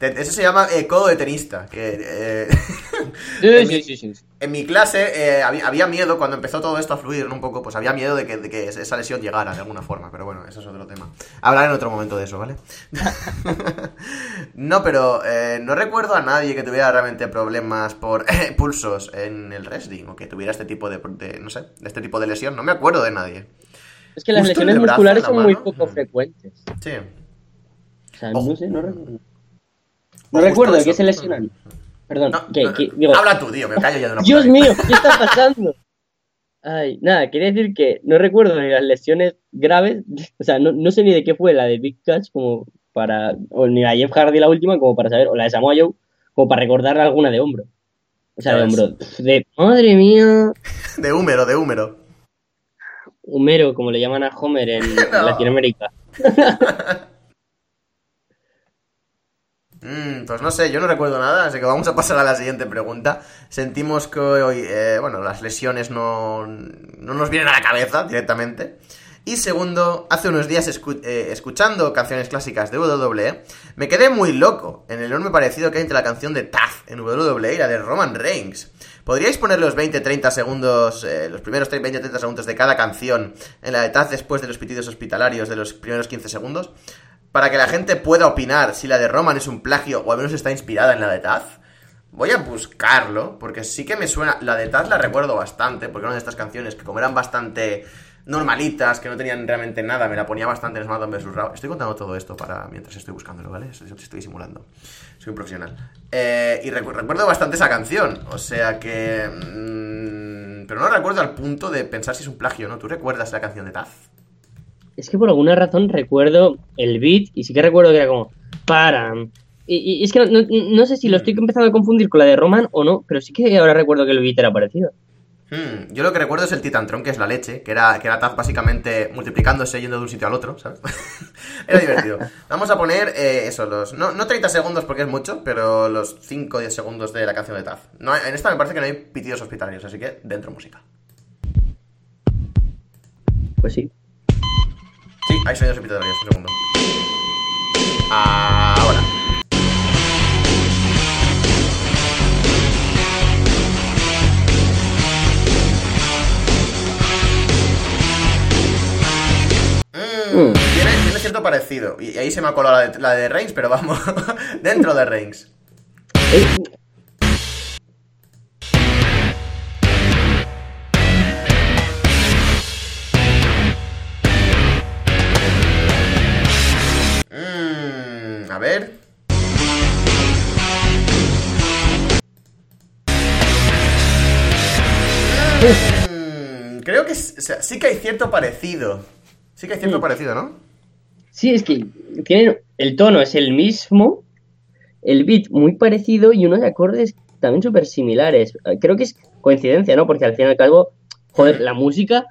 Eso se llama eh, codo de tenista. Que, eh, Sí, en, sí, mi, sí, sí. en mi clase eh, había, había miedo cuando empezó todo esto a fluir ¿no? un poco, pues había miedo de que, de que esa lesión llegara de alguna forma, pero bueno, eso es otro tema. Hablaré en otro momento de eso, ¿vale? no, pero eh, no recuerdo a nadie que tuviera realmente problemas por pulsos en el wrestling o que tuviera este tipo de, de, no sé, de este tipo de lesión. No me acuerdo de nadie. Es que las Justo lesiones brazo, musculares la son muy poco frecuentes. Sí. O sea, no sé, no recuerdo. No recuerdo de eso. qué se lesionan. Perdón, No, que, no, que- digo, Habla tú, tío, me callo ya de una Dios mío, ¿qué está pasando? Ay, nada, quería decir que no recuerdo de las lesiones graves, o sea, no, no sé ni de qué fue la de Big Catch como para, o ni la de Jeff Hardy la última como para saber, o la de Samoa Joe como para recordar alguna de hombro. O sea, de hombro. De, madre mía, De húmero, de húmero. Homero, como le llaman a Homer en No. Latinoamérica. Mm, pues no sé, yo no recuerdo nada, así que vamos a pasar a la siguiente pregunta. Sentimos que hoy, eh, bueno, las lesiones no, no nos vienen a la cabeza directamente. Y segundo, hace unos días escu- eh, escuchando canciones clásicas de WWE, me quedé muy loco en el enorme parecido que hay entre la canción de Taz en WWE y la de Roman Reigns. ¿Podríais poner los 20-30 segundos, eh, los primeros 20-30 segundos de cada canción en la Taz después de los pitidos hospitalarios de los primeros 15 segundos? Para que la gente pueda opinar si la de Roman es un plagio o al menos está inspirada en la de Taz. Voy a buscarlo, porque sí que me suena. La de Taz la recuerdo bastante, porque era una de estas canciones que, como eran bastante normalitas, que no tenían realmente nada, me la ponía bastante en SmackDown vs. Raw. Estoy contando todo esto para mientras estoy buscándolo, ¿vale? Eso yo te estoy simulando. Soy un profesional. Eh, y recu- recuerdo bastante esa canción, o sea que. mm, pero no recuerdo al punto de pensar si es un plagio, ¿no? ¿Tú recuerdas la canción de Taz? Es que por alguna razón recuerdo el beat y sí que recuerdo que era como param. Y, y es que no, no- no sé si lo estoy empezando a confundir con la de Roman o no, pero sí que ahora recuerdo que el beat era parecido. Hmm, yo lo que recuerdo es el Titantron, que es la leche, que era, que era Taz básicamente multiplicándose yendo de un sitio al otro, ¿sabes? era divertido. Vamos a poner eh, eso, los. No, no 30 segundos porque es mucho, pero los 5 o 10 segundos de la canción de Taz. No, en esta me parece que no hay pitidos hospitalarios, así que dentro música. Pues sí. Sí, hay sonidos hospitalarios, un segundo. Ahora. Tiene, cierto parecido. Y ahí se me ha colado la de, Reigns, pero vamos, dentro de Reigns. Mm, a ver. Mm, creo que sí que hay cierto parecido. Sí que hay cierto Mm. parecido, ¿no? Sí, es que tienen, el tono es el mismo, el beat muy parecido y unos acordes también súper similares. Eh, Creo que es coincidencia, ¿no? Porque al fin y al cabo, joder, la música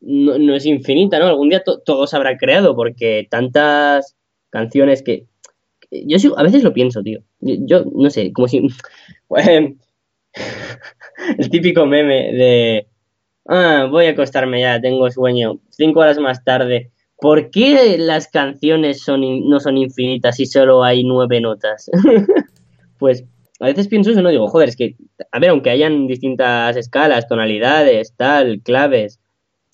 no, no es infinita, ¿no? Algún día to- todo se habrá creado porque tantas canciones que... Yo sí- a veces lo pienso, tío. Yo, yo no sé, como si... el típico meme de... Ah, voy a acostarme ya, tengo sueño. Cinco horas más tarde. ¿Por qué las canciones son in- no son infinitas y solo hay nueve notas? pues a veces pienso eso, no digo, joder, es que, a ver, aunque hayan distintas escalas, tonalidades, tal, claves,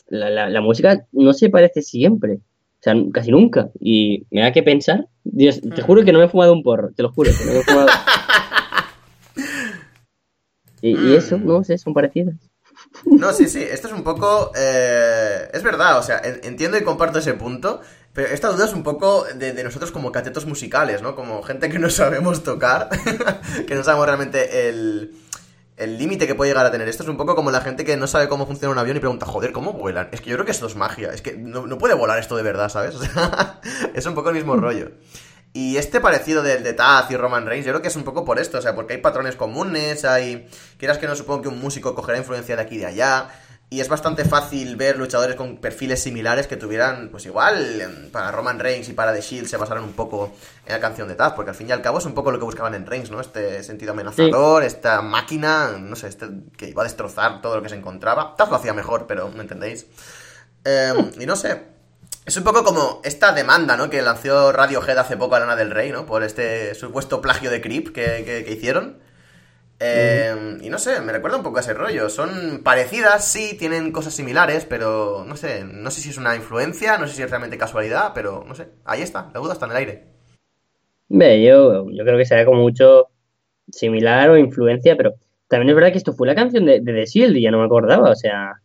la, la- la música no se parece siempre. O sea, casi nunca. Y me da que pensar. Dios, te juro que no me he fumado un porro, te lo juro. Que no me he fumado. Y, y eso, no sé, son parecidas. No, sí, sí, esto es un poco... eh, es verdad, o sea, en- entiendo y comparto ese punto, pero esta duda es un poco de, de nosotros como catetos musicales, ¿no? Como gente que no sabemos tocar, que no sabemos realmente el... El límite que puede llegar a tener esto es un poco como la gente que no sabe cómo funciona un avión y pregunta, joder, ¿cómo vuelan? Es que yo creo que esto es magia, es que no, no puede volar esto de verdad, ¿sabes? O sea, es un poco el mismo rollo. Y este parecido del de Taz y Roman Reigns, yo creo que es un poco por esto, o sea, porque hay patrones comunes, hay... Quieras que no, supongo que un músico cogerá influencia de aquí y de allá, y es bastante fácil ver luchadores con perfiles similares que tuvieran, pues igual, para Roman Reigns y para The Shield se basaron un poco en la canción de Taz, porque al fin y al cabo es un poco lo que buscaban en Reigns, ¿no? Este sentido amenazador, esta máquina, no sé, este que iba a destrozar todo lo que se encontraba. Taz lo hacía mejor, pero ¿me entendéis? Em, y no sé, es un poco como esta demanda, ¿no? Que lanzó Radiohead hace poco a Lana del Rey, ¿no? Por este supuesto plagio de Creep que, que- que hicieron. Eh, y no sé, me recuerda un poco a ese rollo. Son parecidas, sí, tienen cosas similares, pero no sé, no sé si es una influencia, no sé si es realmente casualidad, pero no sé, ahí está, la duda está en el aire. Ve, yo, yo creo que será como mucho similar o influencia, pero también es verdad que esto fue la canción de, de The Shield y ya no me acordaba, o sea,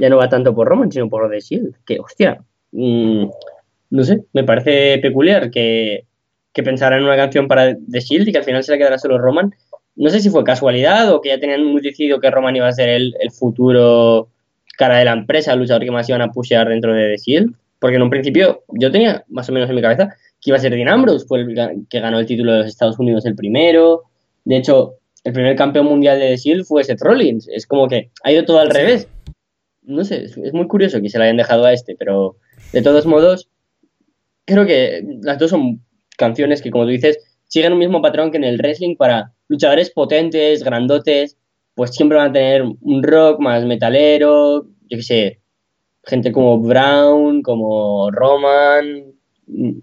ya no va tanto por Roman, sino por The Shield. Que, hostia, mm, no sé, me parece peculiar que, que pensaran en una canción para The Shield y que al final se la quedara solo Roman. No sé si fue casualidad o que ya tenían muy decidido que Roman iba a ser el, el futuro cara de la empresa, el luchador que más iban a pushear dentro de The Shield. Porque en un principio yo tenía más o menos en mi cabeza que iba a ser Dean Ambrose, fue el que ganó el título de los Estados Unidos el primero. De hecho, el primer campeón mundial de The Shield fue Seth Rollins. Es como que ha ido todo al revés. No sé, es, es muy curioso que se la hayan dejado a este, pero de todos modos, creo que las dos son canciones que, como tú dices, siguen un mismo patrón que en el wrestling para luchadores potentes, grandotes, pues siempre van a tener un rock más metalero, yo qué sé, gente como Brown, como Roman,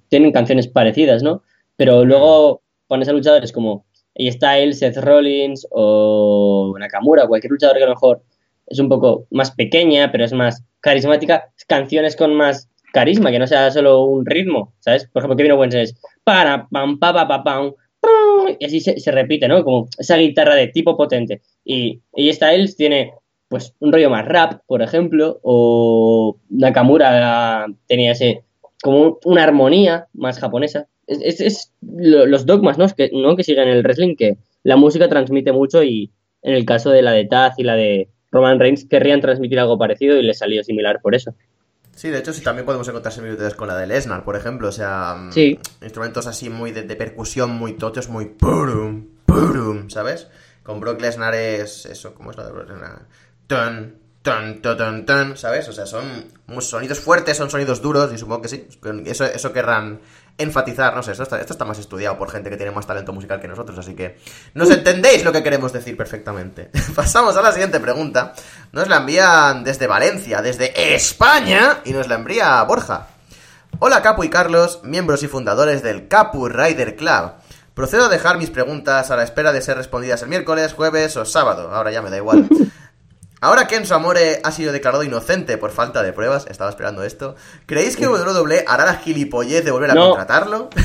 tienen canciones parecidas, ¿no? Pero luego pones a luchadores como A-Styles, Seth Rollins o Nakamura, cualquier luchador que a lo mejor es un poco más pequeña, pero es más carismática, canciones con más carisma, que no sea solo un ritmo, ¿sabes? Por ejemplo, Kevin Owens es para pam pa pa pa pam y así se, se, repite, ¿no? Como esa guitarra de tipo potente. Y, y Styles tiene pues un rollo más rap, por ejemplo, o Nakamura tenía ese como una armonía más japonesa. Es, es, los dogmas, ¿no? Que, ¿no? Que siguen el wrestling, que la música transmite mucho y en el caso de la de Taz y la de Roman Reigns querrían transmitir algo parecido y les salió similar por eso. Sí, de hecho, sí, también podemos encontrar similitudes con la de Lesnar, por ejemplo. O sea, sí. instrumentos así muy de, de, percusión, muy tochos, muy purum, purum, ¿sabes? Con Brock Lesnar es eso, ¿cómo es la de Brock Lesnar? Ton, ton, ton, ton, ton, ¿sabes? O sea, son sonidos fuertes, son sonidos duros y supongo que sí. Eso, eso querrán enfatizar, no sé, esto está, esto está, más estudiado por gente que tiene más talento musical que nosotros, así que nos entendéis lo que queremos decir perfectamente. Pasamos a la siguiente pregunta. Nos la envían desde Valencia, desde España, y nos la envía Borja. Hola Capu y Carlos, miembros y fundadores del Capu Rider Club. Procedo a dejar mis preguntas a la espera de ser respondidas el miércoles, jueves o sábado, ahora ya me da igual. Ahora que Enzo Amore ha sido declarado inocente por falta de pruebas, estaba esperando esto, ¿creéis que WWE hará la gilipollez de volver a no. contratarlo?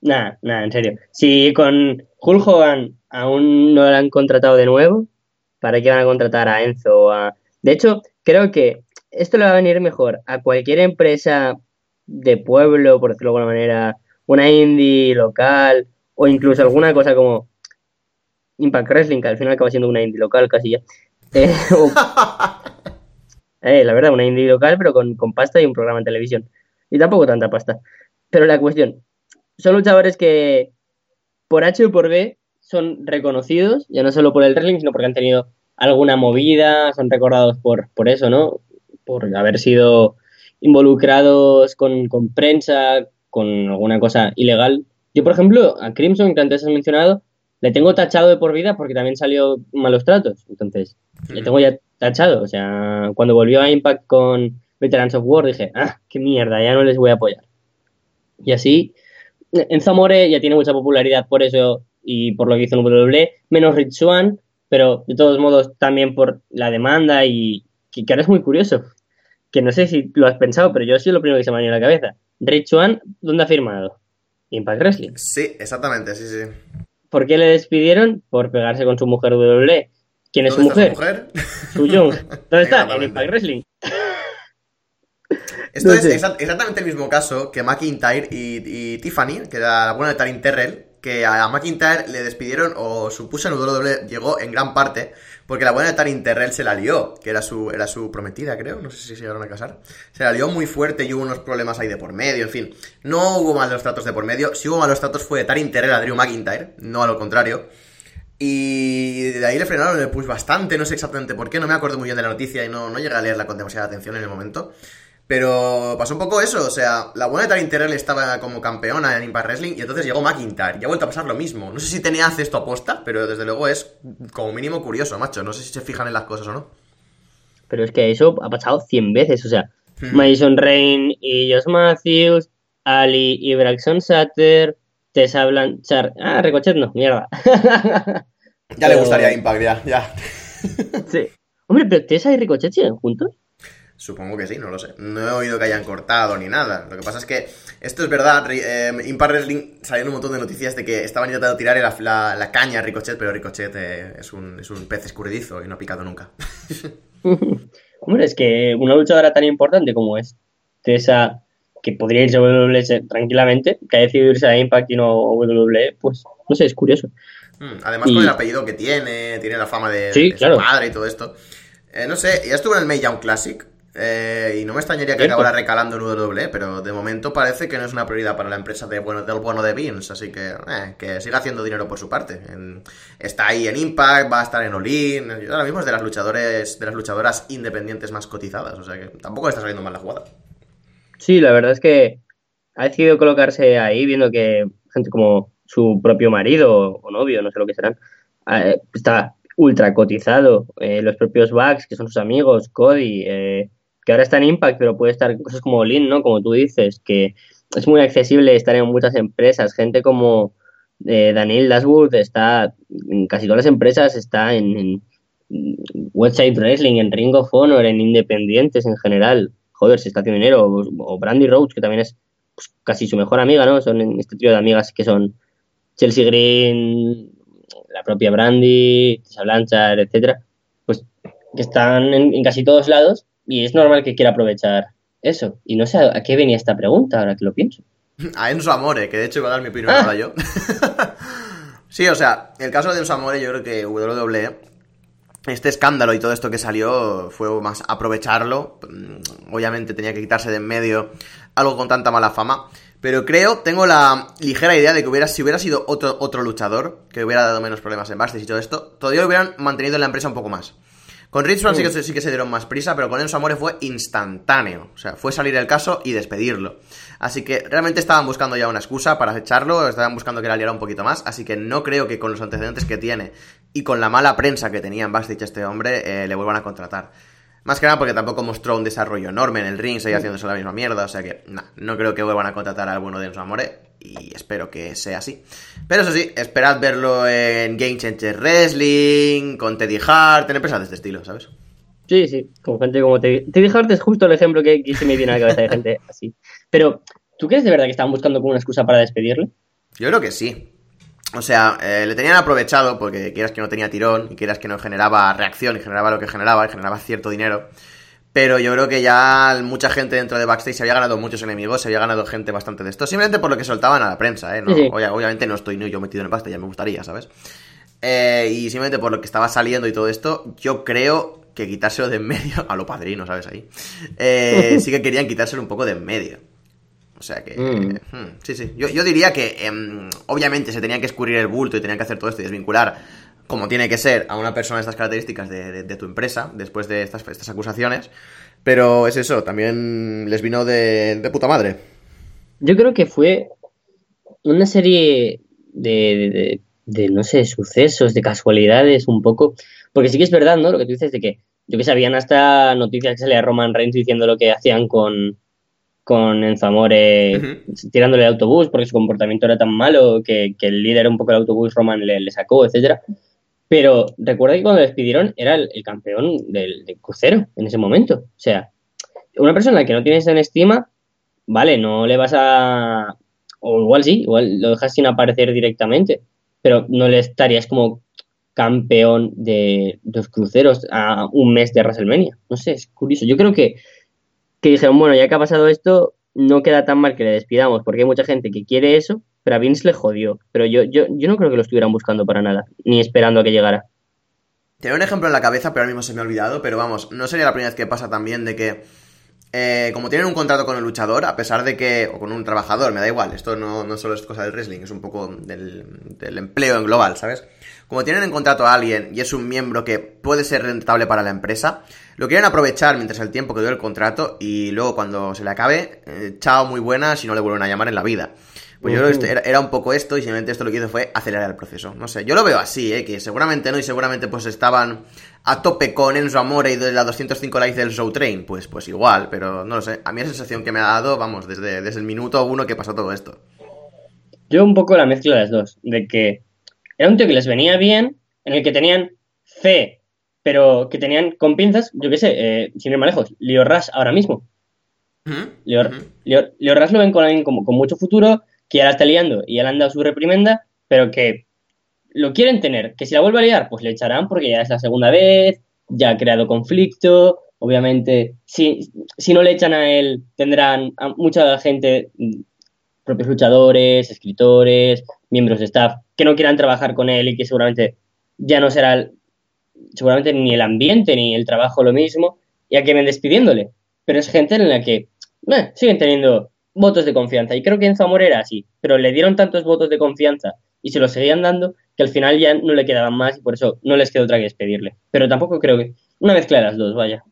Nada, nada, en serio. Si con Hulk Hogan aún no lo han contratado de nuevo, ¿para qué van a contratar a Enzo? A... De hecho, creo que esto le va a venir mejor a cualquier empresa de pueblo, por decirlo de alguna manera, una indie local, o incluso alguna cosa como Impact Wrestling, que al final acaba siendo una indie local casi ya. Eh, o, eh, la verdad, una indie local, pero con, con, pasta y un programa en televisión. Y tampoco tanta pasta. Pero la cuestión, son luchadores que por H o por B son reconocidos, ya no solo por el wrestling, sino porque han tenido alguna movida, son recordados por, por eso, ¿no? Por haber sido involucrados con, con prensa, con alguna cosa ilegal. Yo, por ejemplo, a Crimson, que antes has mencionado, le tengo tachado de por vida porque también salió malos tratos. Entonces, le tengo ya tachado. O sea, cuando volvió a Impact con Veterans of War dije, ah, qué mierda, ya no les voy a apoyar. Y así, en Zamore ya tiene mucha popularidad por eso y por lo que hizo en WWE, menos Rich Swan, pero de todos modos también por la demanda y que, que ahora es muy curioso. Que no sé si lo has pensado, pero yo sí lo primero que se me ha venido a la cabeza. Rich Swan, ¿dónde ha firmado? Impact Wrestling. Sí, exactamente, sí, sí. ¿Por qué le despidieron? Por pegarse con su mujer WWE. ¿Quién es su mujer? Su mujer? Su Young. ¿Dónde está? En Impact Wrestling. Esto no es exactamente el mismo caso que McIntyre y, y Tiffany, que era la buena de Tarin Terrell, que a McIntyre le despidieron o su push en WWE llegó en gran parte porque la buena de Tarin Terrell se la lió, que era su, era su prometida, creo, no sé si se llegaron a casar. Se la lió muy fuerte y hubo unos problemas ahí de por medio, en fin. No hubo malos tratos de por medio, si hubo malos tratos fue de Tarin Terrell a Drew McIntyre, no a lo contrario. Y de ahí le frenaron el push bastante, no sé exactamente por qué, no me acuerdo muy bien de la noticia y no, no llegué a leerla con demasiada atención en el momento. Pero pasó un poco eso, o sea, la buena de Tarin Terrell estaba como campeona en Impact Wrestling y entonces llegó McIntyre y ha vuelto a pasar lo mismo. No sé si tenía hace esto aposta, pero desde luego es como mínimo curioso, macho. No sé si se fijan en las cosas o no. Pero es que eso ha pasado 100 veces, o sea, hmm. Mason Rain y Josh Matthews, Ali y Braxton Sutter, Tessa Blanchard. Ah, Ricochet no, mierda. ya le gustaría Impact, ya, ya. sí. Hombre, pero Tessa y Ricochet siguen juntos. Supongo que sí, no lo sé. No he oído que hayan cortado ni nada. Lo que pasa es que esto es verdad. Eh, Impact Wrestling salieron un montón de noticias de que estaban intentando tirar la, la, caña a Ricochet, pero Ricochet eh, es, un, es un pez escurridizo y no ha picado nunca. Hombre, es que una luchadora tan importante como es Tessa, que podría irse a WWE tranquilamente, que ha decidido irse a Impact y no a WWE, pues no sé, es curioso. Hmm, además, con el apellido que tiene, tiene la fama de, su padre y todo esto. Eh, no sé, ya estuvo en el May Young Classic, eh, y no me extrañaría que acabara recalando en WWE, pero de momento parece que no es una prioridad para la empresa de bueno, del bueno de Vince, así que eh, que siga haciendo dinero por su parte. está ahí en Impact, va a estar en Olin, ahora mismo es de las luchadores, de las luchadoras independientes más cotizadas, o sea que tampoco está saliendo mal la jugada. Sí, la verdad es que ha decidido colocarse ahí, viendo que gente como su propio marido o novio, no sé lo que serán, eh, está ultra cotizado. los propios Bugs, que son sus amigos, Cody, que ahora está en Impact, pero puede estar cosas como Lean, ¿no? Como tú dices, que es muy accesible estar en muchas empresas. Gente como eh, Daniel Dashwood está en casi todas las empresas, está en, Website Wrestling, en Ring of Honor, en Independientes en general. Joder, se está haciendo dinero. O, Brandy Rhodes, que también es pues, casi su mejor amiga, ¿no? Son este trío de amigas que son Chelsea Green, la propia Brandy, Tessa Blanchard, etcétera, pues que están en casi todos lados y es normal que quiera aprovechar eso. Y no sé a qué venía esta pregunta, ahora que lo pienso. A Enzo Amore, que de hecho iba a dar mi opinión ah. yo. sí, o sea, el caso de Enzo Amore, yo creo que WWE, este escándalo y todo esto que salió fue más aprovecharlo. Mm, obviamente tenía que quitarse de en medio algo con tanta mala fama. Pero creo, tengo la ligera idea de que hubiera, si hubiera sido otro, otro luchador, que hubiera dado menos problemas en backstage y todo esto, todavía hubieran mantenido en la empresa un poco más. Con Richmond sí, que, sí que se dieron más prisa, pero con Enzo Amore fue instantáneo. O sea, fue salir el caso y despedirlo. Así que realmente estaban buscando ya una excusa para echarlo, estaban buscando que la liara un poquito más. Así que no creo que con los antecedentes que tiene y con la mala prensa que tenía en Backstage este hombre, eh, le vuelvan a contratar. Más que nada porque tampoco mostró un desarrollo enorme en el ring, seguía haciéndose la misma mierda, o sea que no creo que vuelvan a contratar al bueno de Enzo Amore y espero que sea así. Pero eso sí, esperad verlo en Game Changer Wrestling, con Teddy Hart, en empresas de este estilo, ¿sabes? Sí, sí, con gente como Teddy. Teddy Hart es justo el ejemplo que, se me viene a la cabeza de gente así. Pero, ¿tú crees de verdad que estaban buscando como una excusa para despedirle? Yo creo que sí. O sea, eh, le tenían aprovechado porque quieras que no tenía tirón y quieras que no generaba reacción y generaba lo que generaba y generaba cierto dinero. Pero yo creo que ya mucha gente dentro de backstage se había ganado muchos enemigos, se había ganado gente bastante de esto, simplemente por lo que soltaban a la prensa, ¿eh? No, obviamente no estoy yo metido en el backstage, ya me gustaría, ¿sabes? Eh, y simplemente por lo que estaba saliendo y todo esto, yo creo que quitárselo de en medio, a lo padrino, ¿sabes? Ahí. Eh, sí que querían quitárselo un poco de en medio. O sea que... Mm. Hmm, sí, sí. Yo, yo diría que em, obviamente se tenían que escurrir el bulto y tenían que hacer todo esto y desvincular como tiene que ser a una persona de estas características de, tu empresa, después de estas, estas, acusaciones. Pero es eso, también les vino de, de, puta madre. Yo creo que fue una serie de, de, no sé, sucesos, de casualidades un poco. Porque sí que es verdad, ¿no? Lo que tú dices de que, yo que sabían hasta noticias que salía Roman Reigns diciendo lo que hacían con, con Enzo Amore tirándole el autobús porque su comportamiento era tan malo que, el líder un poco del autobús, Roman, le, le sacó, etcétera. Pero recuerda que cuando despidieron era el, campeón del, crucero en ese momento. O sea, una persona que no tienes en estima, vale, no le vas a. O igual sí, igual lo dejas sin aparecer directamente, pero no le estarías como campeón de los cruceros a un mes de WrestleMania. No sé, es curioso. Yo creo que, que dijeron, bueno, ya que ha pasado esto, no queda tan mal que le despidamos, porque hay mucha gente que quiere eso pero a Vince le jodió. Pero yo, yo, yo no creo que lo estuvieran buscando para nada, ni esperando a que llegara. Tenía un ejemplo en la cabeza, pero ahora mismo se me ha olvidado. Pero vamos, no sería la primera vez que pasa también de que, eh, como tienen un contrato con el luchador, a pesar de que, o con un trabajador, me da igual, esto no, no solo es cosa del wrestling, es un poco del, del empleo en global, ¿sabes? Como tienen en contrato a alguien y es un miembro que puede ser rentable para la empresa, lo quieren aprovechar mientras el tiempo que dure el contrato y luego cuando se le acabe, eh, chao, muy buena, si no le vuelven a llamar en la vida. Pues yo creo que era, un poco esto y simplemente esto lo que hizo fue acelerar el proceso. No sé, yo lo veo así, ¿eh? que seguramente no y seguramente pues estaban a tope con Enzo Amore y de la 205 Live del Show Train. Pues, pues igual, pero no lo sé. A mí la sensación que me ha dado, vamos, desde, desde el minuto uno que pasó todo esto. Yo un poco la mezcla de las dos, de que era un tío que les venía bien, en el que tenían fe, pero que tenían con pinzas, yo qué sé, eh, sin ir más lejos, Leo Rush ahora mismo. Ujú, Leo. Leo- Leo Rush lo ven con alguien como, con mucho futuro, que ya la está liando y ya le han dado su reprimenda, pero que lo quieren tener. Que si la vuelve a liar, pues le echarán porque ya es la segunda vez, ya ha creado conflicto. Obviamente, si, si no le echan a él, tendrán a mucha gente, mm, propios luchadores, escritores, miembros de staff, que no quieran trabajar con él y que seguramente ya no será, seguramente ni el ambiente ni el trabajo lo mismo, y acaben despidiéndole. Pero es gente en la que eh, siguen teniendo votos de confianza. Y creo que Enzo Amor era así, pero le dieron tantos votos de confianza y se los seguían dando que al final ya no le quedaban más y por eso no les quedó otra que despedirle. Pero tampoco creo que. Una mezcla de las dos, vaya.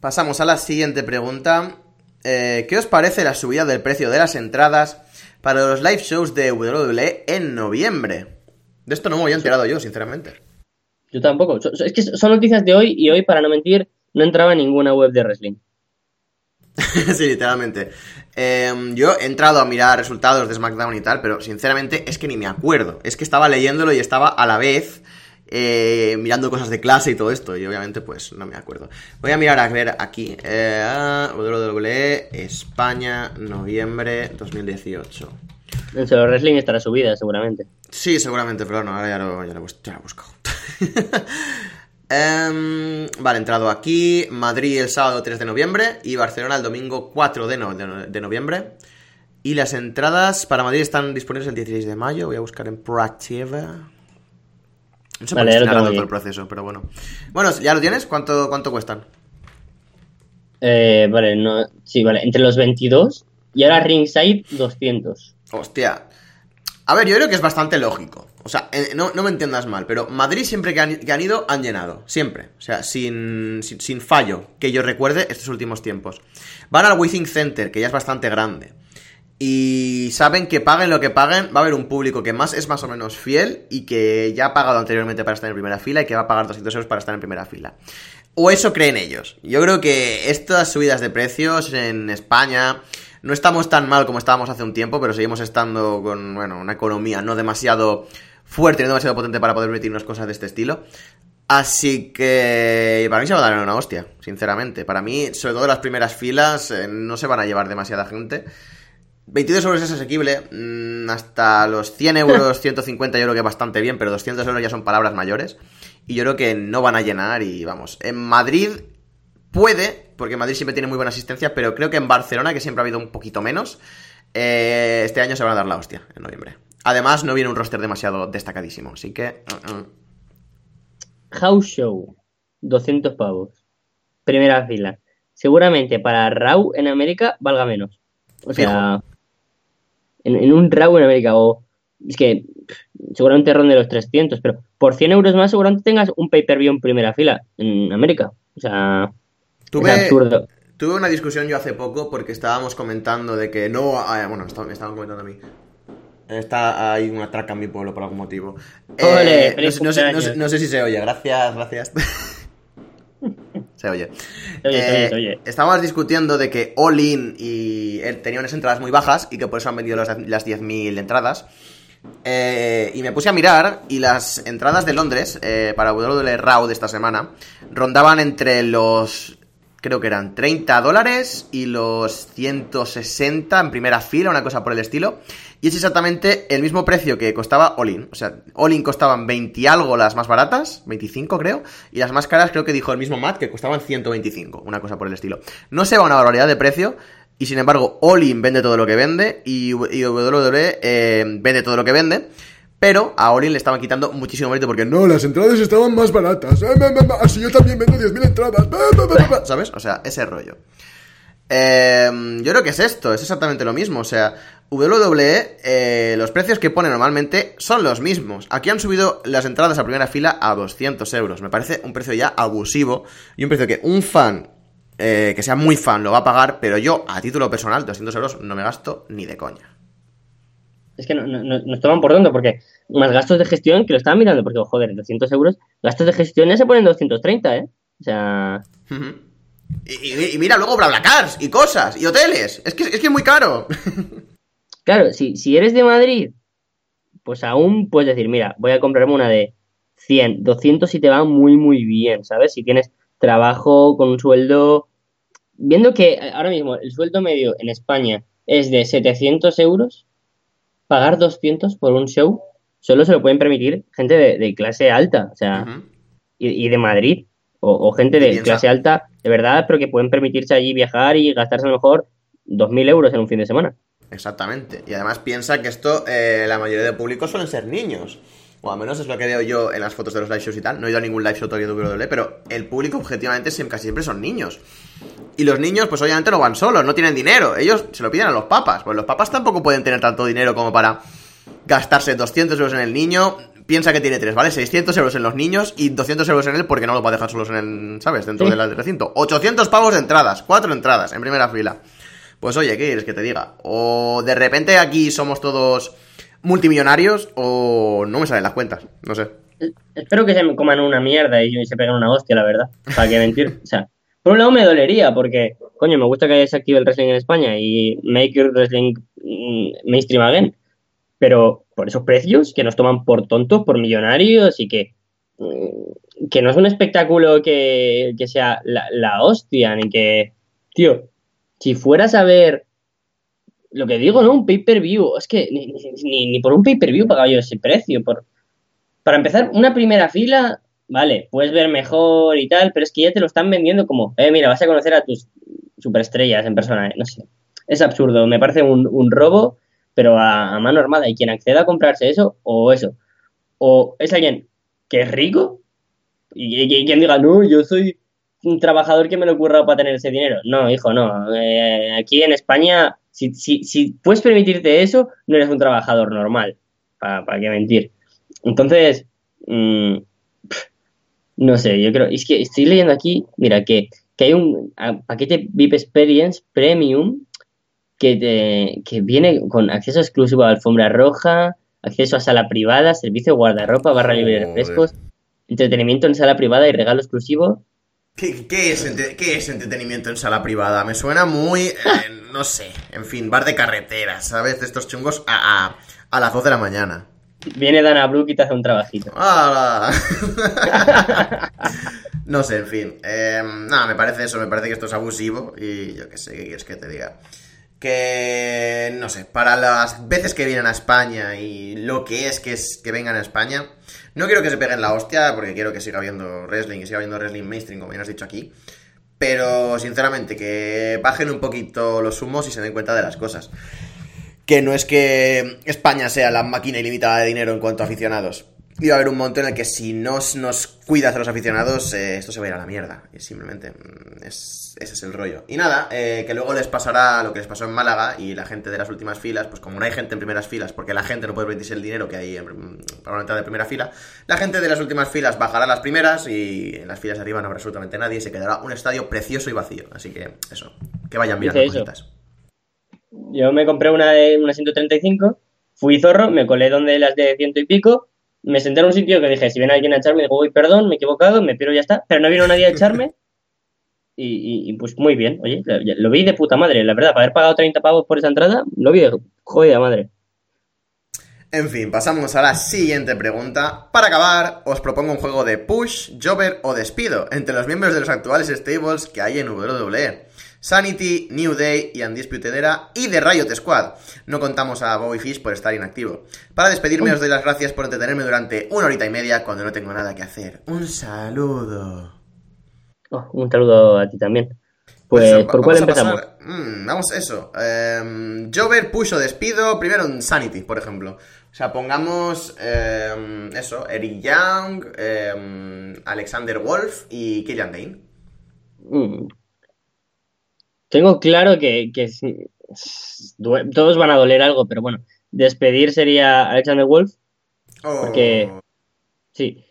Pasamos a la siguiente pregunta. Eh, ¿Qué os parece la subida del precio de las entradas para los live shows de WWE en noviembre? De esto no me había enterado yo, sinceramente. Yo tampoco. Es que son noticias de hoy y hoy, para no mentir, no entraba en ninguna web de wrestling. sí, literalmente. Eh, yo he entrado a mirar resultados de SmackDown y tal, pero sinceramente es que ni me acuerdo. Es que estaba leyéndolo y estaba a la vez eh, mirando cosas de clase y todo esto. Y obviamente, pues no me acuerdo. Voy a mirar a ver aquí. Eh, WWE España, noviembre 2018. En Solo Wrestling estará subida, seguramente. Sí, seguramente, pero no, ahora ya lo, ya lo, ya lo he buscado. Em, vale, entrado aquí. Madrid el sábado 3 de noviembre y Barcelona el domingo 4 de, no- de no- de noviembre. Y las entradas para Madrid están disponibles el 16 de mayo. Voy a buscar en Proactive. No sé por Vale, qué narrando aquí. todo el proceso, pero bueno. Bueno, ¿ya lo tienes? ¿Cuánto, cuánto cuestan? Eh, vale, no. Sí, vale. Entre los 22 y ahora Ringside 200. Hostia. A ver, yo creo que es bastante lógico. O sea, eh, no, no me entiendas mal, pero Madrid siempre que han, han ido han llenado. Siempre. O sea, sin, sin, sin fallo, que yo recuerde estos últimos tiempos. Van al Withing Center, que ya es bastante grande. Y saben que paguen lo que paguen, va a haber un público que más es más o menos fiel y que ya ha pagado anteriormente para estar en primera fila y que va a pagar 200 euros para estar en primera fila. O eso creen ellos. Yo creo que estas subidas de precios en España no estamos tan mal como estábamos hace un tiempo, pero seguimos estando con, bueno, una economía no demasiado fuerte, no demasiado potente para poder permitirnos cosas de este estilo. Así que para mí se va a dar una hostia, sinceramente. Para mí, sobre todo las primeras filas, eh, no se van a llevar demasiada gente. 22 euros es asequible, mm, hasta los 100 euros, 150 yo creo que bastante bien, pero 200 euros ya son palabras mayores. Y yo creo que no van a llenar y vamos. En Madrid puede, porque Madrid siempre tiene muy buena asistencia, pero creo que en Barcelona, que siempre ha habido un poquito menos, eh, este año se van a dar la hostia en noviembre. Además, no viene un roster demasiado destacadísimo, así que... uh, uh. House Show, 200 pavos. Primera fila. Seguramente para Raw en América valga menos. O sea, en, en un Raw en América o... Es que seguramente ronde los 300, pero por 100 euros más seguramente tengas un pay-per-view en primera fila en América. O sea, Tuve, es absurdo. tuve una discusión yo hace poco porque estábamos comentando de que no... ah, bueno, me estaban comentando a mí. Está hay una traca en mi pueblo por algún motivo. Ole, Eh, no, feliz sé- no sé, no sé- cumpleaños. no sé si se oye, gracias, gracias. se oye. Se oye, se oye, Eh, se oye. Estábamos discutiendo de que All In y él tenían unas entradas muy bajas y que por eso han vendido las, las 10.000 entradas. Eh, y me puse a mirar y las entradas de Londres eh, para WWE Raw de esta semana rondaban entre los, creo que eran 30 dólares y los 160 en primera fila, una cosa por el estilo. Y es exactamente el mismo precio que costaba All In. O sea, All In costaban 20 y algo las más baratas, 25 creo, y las más caras creo que dijo el mismo Matt que costaban 125, una cosa por el estilo. No se va una barbaridad de precio, y sin embargo, All In vende todo lo que vende y, WWE eh, vende todo lo que vende. Pero a All In le estaban quitando muchísimo mérito porque no, las entradas estaban más baratas. Eh, me, me, me, Así yo también vendo 10.000 entradas. Ba. ¿Sabes? O sea, ese rollo. Eh, yo creo que es esto, es exactamente lo mismo. O sea, WWE, eh, los precios que pone normalmente son los mismos. Aquí han subido las entradas a primera fila a 200 euros. Me parece un precio ya abusivo y un precio que un fan eh, que sea muy fan lo va a pagar, pero yo, a título personal, 200 euros no me gasto ni de coña. Es que no, no- no- nos toman por tonto porque más gastos de gestión que lo estaban mirando porque, joder, 200 euros, gastos de gestión ya se ponen 230, ¿eh? O sea, y- y mira luego BlaBlaCars y cosas y hoteles. Es que es, que es muy caro. claro, si, si eres de Madrid, pues aún puedes decir, mira, voy a comprarme una de 100, 200 si te va muy, muy bien, ¿sabes? Si tienes trabajo con un sueldo... Viendo que ahora mismo el sueldo medio en España es de 700 euros, pagar 200 por un show solo se lo pueden permitir gente de, clase alta, o sea, y, de Madrid, o, gente de clase alta, de verdad, pero que pueden permitirse allí viajar y gastarse a lo mejor 2.000 euros en un fin de semana. Exactamente. Y además piensa que esto, eh, la mayoría de público suelen ser niños. O al menos es lo que veo yo en las fotos de los live shows y tal. No he ido a ningún live show todavía de WWE, pero el público objetivamente casi siempre son niños. Y los niños, pues obviamente no van solos, no tienen dinero. Ellos se lo piden a los papas. Pues los papas tampoco pueden tener tanto dinero como para gastarse 200 euros en el niño. Piensa que tiene tres, ¿vale? 600 euros en los niños y 200 euros en él porque no lo va a dejar solos en el, ¿sabes? Dentro del recinto. 800 pavos de entradas, cuatro entradas en primera fila. Pues oye, ¿qué quieres que te diga? O de repente aquí somos todos multimillonarios o no me salen las cuentas, no sé. Espero que se me coman una mierda y se peguen una hostia, la verdad. Para qué mentir. O sea, por un lado me dolería porque, coño, me gusta que se active el wrestling en España y make your wrestling mm, mainstream again. Pero por esos precios que nos toman por tontos, por millonarios y que, mm, que no es un espectáculo que, sea la, la hostia, ni que, tío, si fueras a ver lo que digo, ¿no? Un pay-per-view. Es que ni, por un pay-per-view pagaba yo ese precio. Por... Para empezar, una primera fila, vale, puedes ver mejor y tal, pero es que ya te lo están vendiendo como, eh, mira, vas a conocer a tus superestrellas en persona. No sé. Es absurdo. Me parece un, robo, pero a, mano armada. Y quien acceda a comprarse eso, o eso. O es alguien que es rico y, y quien diga, no, yo soy un trabajador que me lo ocurra para tener ese dinero. No, hijo, no. Eh, aquí en España, si, si, si, puedes permitirte eso, no eres un trabajador normal. ¿Para, para qué mentir? Entonces, mm, no sé, yo creo. Es que estoy leyendo aquí, mira, que, que hay un paquete VIP Experience Premium que, te, que viene con acceso exclusivo a alfombra roja, acceso a sala privada, servicio de guardarropa, barra libre de refrescos, entretenimiento en sala privada y regalo exclusivo ¿Qué, es, entretenimiento en sala privada? Me suena muy, eh, no sé, en fin, bar de carretera, ¿sabes? De estos chungos a, a, las 2 de la mañana. Viene Dana Brooke y te hace un trabajito. no sé, en fin. Eh, nada, me parece eso, me parece que esto es abusivo y yo qué sé, ¿qué quieres que te diga? Que, no sé, para las veces que vienen a España y lo que es que, es que vengan a España, no quiero que se peguen la hostia, porque quiero que siga habiendo wrestling y siga habiendo wrestling mainstream, como bien has dicho aquí. Pero, sinceramente, que bajen un poquito los humos y se den cuenta de las cosas. Que no es que España sea la máquina ilimitada de dinero en cuanto a aficionados y va a haber un momento en el que si no nos cuidas a los aficionados, eh, esto se va a ir a la mierda. Y simplemente, mm, ese es el rollo. Y nada, eh, que luego les pasará lo que les pasó en Málaga y la gente de las últimas filas, pues como no hay gente en primeras filas, porque la gente no puede permitirse el dinero que hay en, para una entrada de primera fila, la gente de las últimas filas bajará a las primeras y en las filas de arriba no habrá absolutamente nadie y se quedará un estadio precioso y vacío. Así que eso, que vayan las cositas. Yo me compré una de una 135, fui zorro, me colé donde las de ciento y pico me senté en un sitio que dije, si viene alguien a echarme, digo, uy, perdón, me he equivocado, me piro y ya está. Pero no vino nadie a echarme. Y, pues muy bien, oye, lo, vi de puta madre, la verdad, para haber pagado 30 pavos por esa entrada, lo vi de jodida madre. En fin, pasamos a la siguiente pregunta. Para acabar, os propongo un juego de push, jobber o despido entre los miembros de los actuales stables que hay en WWE. Sanity, New Day y Undisputed Era y de Riot Squad. No contamos a Bobby Fish por estar inactivo. Para despedirme os doy las gracias por entretenerme durante una horita y media cuando no tengo nada que hacer. Un saludo. Oh, un saludo a ti también. Pues, ¿por cuál empezamos? Mm, vamos, eso. Eh, Jover, push o despido. Primero un Sanity, por ejemplo. O sea, pongamos em, eso, Eric Young, em, Alexander Wolf y Killian Dane. Mm, tengo claro que, todos van a doler algo, pero bueno, despedir sería Alexander Wolf. Porque. Oh. Sí.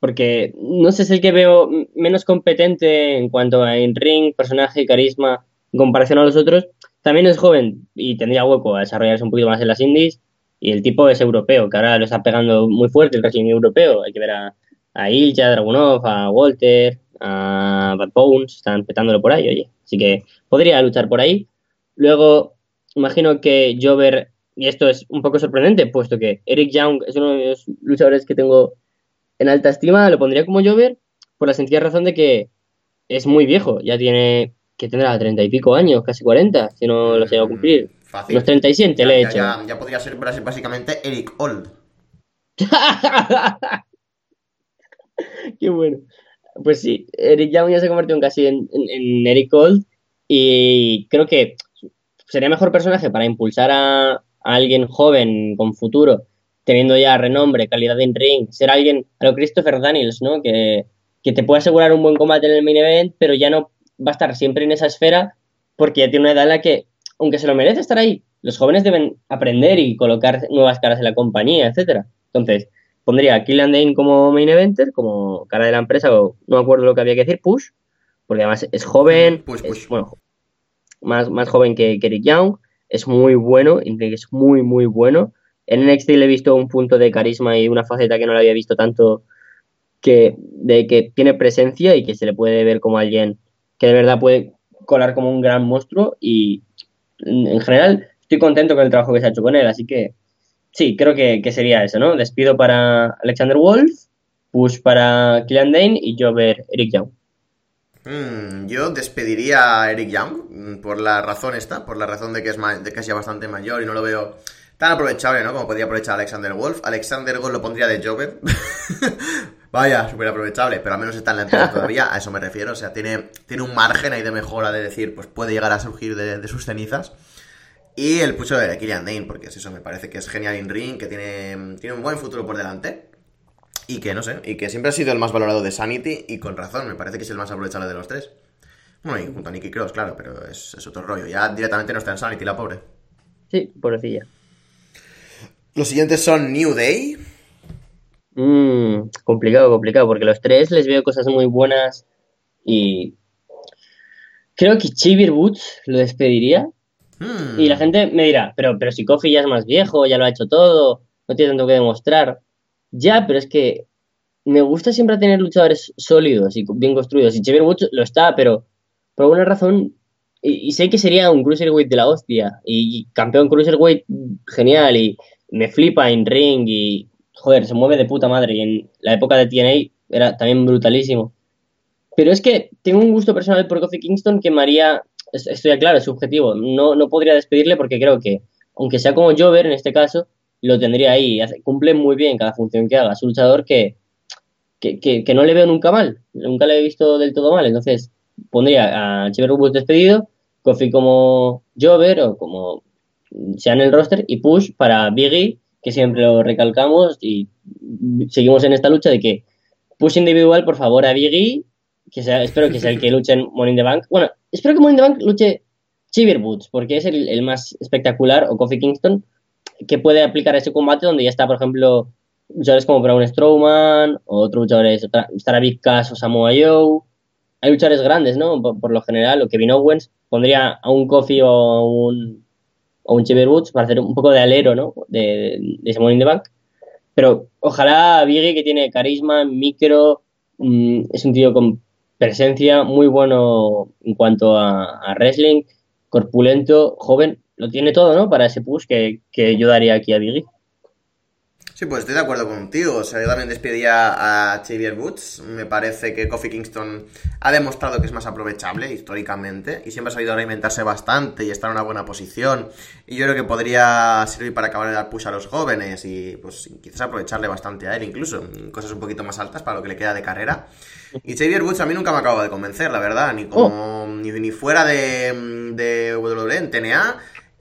Porque no sé, es el que veo menos competente en cuanto a in-ring, personaje, carisma, en comparación a los otros. También es joven y tendría hueco a desarrollarse un poquito más en las indies. Y el tipo es europeo, que ahora lo está pegando muy fuerte el régimen europeo. Hay que ver a, a Ilja, a Dragunov, a Walter, a Bad Bones, están petándolo por ahí, oye. Así que podría luchar por ahí. Luego, imagino que Jover, y esto es un poco sorprendente, puesto que Eric Young es uno de los luchadores que tengo en alta estima, lo pondría como Jover por la sencilla razón de que es muy viejo, ya tiene que tendrá treinta y pico años, casi cuarenta, si no lo llega a cumplir. Mm, Fácil. Los 37 Ya- le he hecho. Ya, ya podría ser básicamente Eric Old. Qué bueno. Pues sí, Eric Young ya se convirtió en casi en, en- Eric Gold y creo que sería mejor personaje para impulsar a, a alguien joven con futuro, teniendo ya renombre, calidad en ring, ser alguien, a lo Christopher Daniels, ¿no? Que, que te puede asegurar un buen combate en el main event, pero ya no va a estar siempre en esa esfera porque ya tiene una edad en la que, aunque se lo merece estar ahí, los jóvenes deben aprender y colocar nuevas caras en la compañía, etcétera. Entonces, pondría a Killian Dane como main eventer, como cara de la empresa, o no me acuerdo lo que había que decir, push, porque además es joven, Push, es, push. bueno, más, más joven que, que Eric Young, es muy bueno, es muy, muy bueno. En NXT le he visto un punto de carisma y una faceta que no le había visto tanto, que, de que tiene presencia y que se le puede ver como alguien que de verdad puede colar como un gran monstruo y en general estoy contento con el trabajo que se ha hecho con él, así que sí, creo que, que sería eso, ¿no? Despido para Alexander Wolf, push para Killian Dane y Jover Eric Young. Mm, yo despediría a Eric Young mm, por la razón esta, por la razón de que es de que es ya bastante mayor y no lo veo tan aprovechable, ¿no? Como podría aprovechar Alexander Wolf. Alexander Wolf lo pondría de Jover. Vaya, súper aprovechable, pero al menos está en la empresa todavía, a eso me refiero. O sea, tiene, tiene un margen ahí de mejora de decir, pues puede llegar a surgir de sus cenizas. Y el pucho de Killian Dane, porque es eso, me parece que es genial in ring, que tiene, tiene un buen futuro por delante. Y que no sé, y que siempre ha sido el más valorado de Sanity, y con razón, me parece que es el más aprovechable de los tres. Bueno, y junto a Nicky Cross, claro, pero es, es otro rollo. Ya directamente no está en Sanity, la pobre. Sí, pobrecilla. Los siguientes son New Day. Mm, complicado, complicado, porque los tres les veo cosas muy buenas y creo que Xavier Woods lo despediría Hmm. y la gente me dirá, pero, pero si Kofi ya es más viejo, ya lo ha hecho todo, no tiene tanto que demostrar. Ya, pero es que me gusta siempre tener luchadores sólidos y bien construidos y Xavier Woods lo está, pero por alguna razón y, y sé que sería un cruiserweight de la hostia y, y campeón cruiserweight genial y me flipa en ring y joder, se mueve de puta madre y en la época de TNA era también brutalísimo. Pero es que tengo un gusto personal por Kofi Kingston que me haría, estoy claro, es subjetivo, no, no podría despedirle porque creo que, aunque sea como Jover en este caso, lo tendría ahí, cumple muy bien cada función que haga, es un luchador que, que, que, no le veo nunca mal, nunca le he visto del todo mal, entonces pondría a Xavier Woods despedido, Kofi como Jover o como sea en el roster y Push para Biggie, que siempre lo recalcamos y seguimos en esta lucha de que Push individual, por favor, a Biggie, que sea, espero que sea el que luche en Money in the Bank. Bueno, espero que Money in the Bank luche Xavier Woods, porque es el, el más espectacular, o Kofi Kingston, que puede aplicar ese combate donde ya está, por ejemplo, luchadores como Braun Strowman, o otros luchadores, estará Big Cass o Samoa Joe. Hay luchadores grandes, ¿no? Por, por lo general, o Kevin Owens, pondría a un Kofi o un, o un Xavier Woods para hacer un poco de alero, ¿no? De, de ese Money in the Bank. Pero ojalá Biggie, que tiene carisma, micro, mm, es un tío con presencia, muy bueno en cuanto a, wrestling, corpulento, joven, lo tiene todo, ¿no? Para ese push que, que yo daría aquí a Biggie. Sí, pues estoy de acuerdo contigo. O sea, yo también despedía a Xavier Woods. Me parece que Kofi Kingston ha demostrado que es más aprovechable históricamente y siempre ha sabido reinventarse bastante y estar en una buena posición. Y yo creo que podría servir para acabar de dar push a los jóvenes y pues quizás aprovecharle bastante a él incluso. Cosas un poquito más altas para lo que le queda de carrera. Y Xavier Woods a mí nunca me acaba de convencer, la verdad. Ni como ni, ni fuera de, de WWE en TNA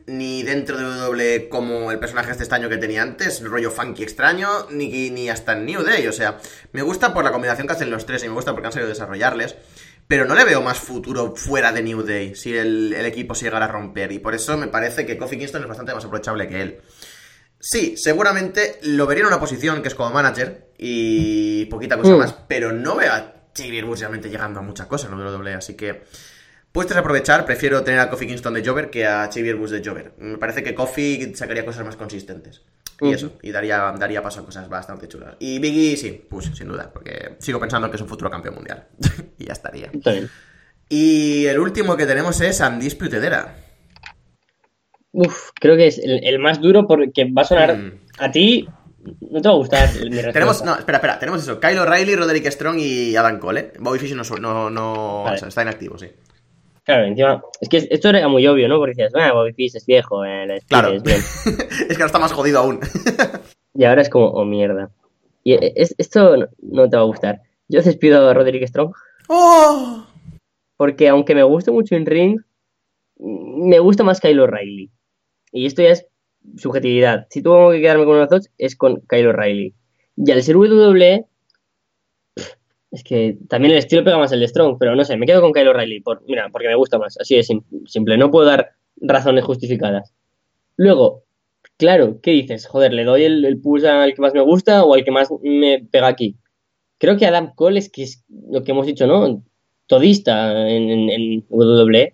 ni dentro de WWE como el personaje este extraño que tenía antes, rollo funky extraño, ni, ni hasta en New Day. O sea, me gusta por la combinación que hacen los tres y me gusta porque han sabido desarrollarles. Pero no le veo más futuro fuera de New Day si el, el equipo se llegara a romper. Y por eso me parece que Kofi Kingston es bastante más aprovechable que él. Sí, seguramente lo vería en una posición que es como manager y poquita cosa Mm. más, pero no veo a Xavier Woods realmente llegando a muchas cosas en WWE, así que puedes aprovechar, prefiero tener a Kofi Kingston de Jover que a Xavier Woods de Jover. Me parece que Kofi sacaría cosas más consistentes. Y eso, y daría, daría paso a cosas bastante chulas. Y Biggie, sí, pues sin duda, porque sigo pensando que es un futuro campeón mundial. y ya estaría. Está bien. Y el último que tenemos es Undisputed Era. Uf, creo que es el, el más duro porque va a sonar Mm. a ti. No te va a gustar mi. Tenemos, no, espera, espera, tenemos eso. Kyle O'Reilly, Roderick Strong y Adam Cole, ¿eh? Bobby Fish no, su- no, no Vale. o sea, está inactivo, sí. Claro, encima. Es que esto era muy obvio, ¿no? Porque decías, bueno, Bobby Fish es viejo, eh, Claro. es bien. es que ahora está más jodido aún. Y ahora es como, oh mierda. Y eh, es- esto no, te va a gustar. Yo despido a Roderick Strong ¡Oh! porque, aunque me guste mucho en ring, me gusta más Kyle O'Reilly. Y esto ya es subjetividad. Si tengo que quedarme con uno de los dos, es con Kyle O'Reilly. Y al ser WWE, es que también el estilo pega más el de Strong, pero no sé, me quedo con Kyle O'Reilly. Por, mira, porque me gusta más. Así de sim- simple. No puedo dar razones justificadas. Luego, claro, ¿qué dices? Joder, ¿le doy el, el al que más me gusta o al que más me pega aquí? Creo que Adam Cole es que es lo que hemos dicho, ¿no? Todista en, en, en WWE.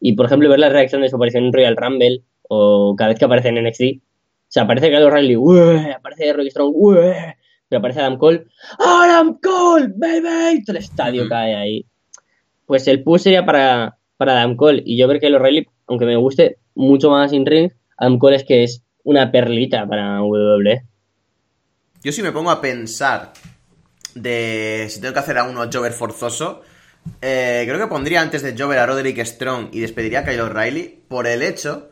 Y, por ejemplo, ver la reacción de su aparición en Royal Rumble o cada vez que aparece en NXT. O sea, aparece Kyle O'Reilly, aparece Rocky Strong. Pero aparece Adam Cole, ¡Adam Cole, baby! Todo el estadio cae ahí. Pues el push sería para, para Adam Cole. Y yo ver que Kyle O'Reilly, aunque me guste mucho más in ring, Adam Cole es que es una perlita para. WWE. Yo si me pongo a pensar de si tengo que hacer a uno Jover forzoso, eh, creo que pondría antes de Jover a Roderick Strong y despediría a Kyle O'Reilly por el hecho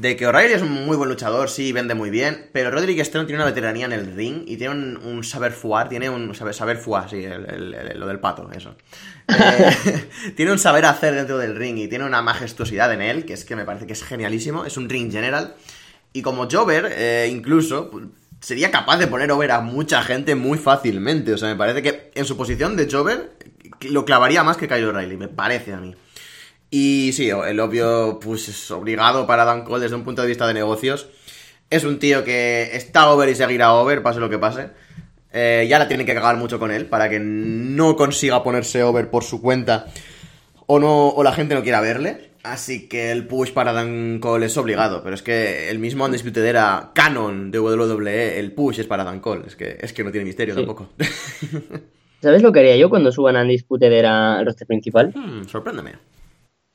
de que O'Reilly es un muy buen luchador, sí, vende muy bien, pero Roderick Strong tiene una veteranía en el ring y tiene un, saber fuar, tiene un saber, saber fuar, sí, el- lo del pato, eso. Eh, tiene un saber hacer dentro del ring y tiene una majestuosidad en él, que es que me parece que es genialísimo, es un ring general. Y como Jover, eh, incluso, sería capaz de poner over a mucha gente muy fácilmente. O sea, me parece que en su posición de Jover lo clavaría más que Kyle O'Reilly, me parece a mí. Y sí, el obvio, pues es obligado para Dan Cole desde un punto de vista de negocios. Es un tío que está over y seguirá over, pase lo que pase. Eh, ya la tienen que cagar mucho con él para que no consiga ponerse over por su cuenta o no o la gente no quiera verle. Así que el push para Dan Cole es obligado, pero es que el mismo Undisputed era canon de WWE, el push es para Dan Cole, es que, es que no tiene misterio Sí. tampoco. ¿Sabes lo que haría yo cuando suban a Undisputed era el roster principal? Hmm, sorpréndeme.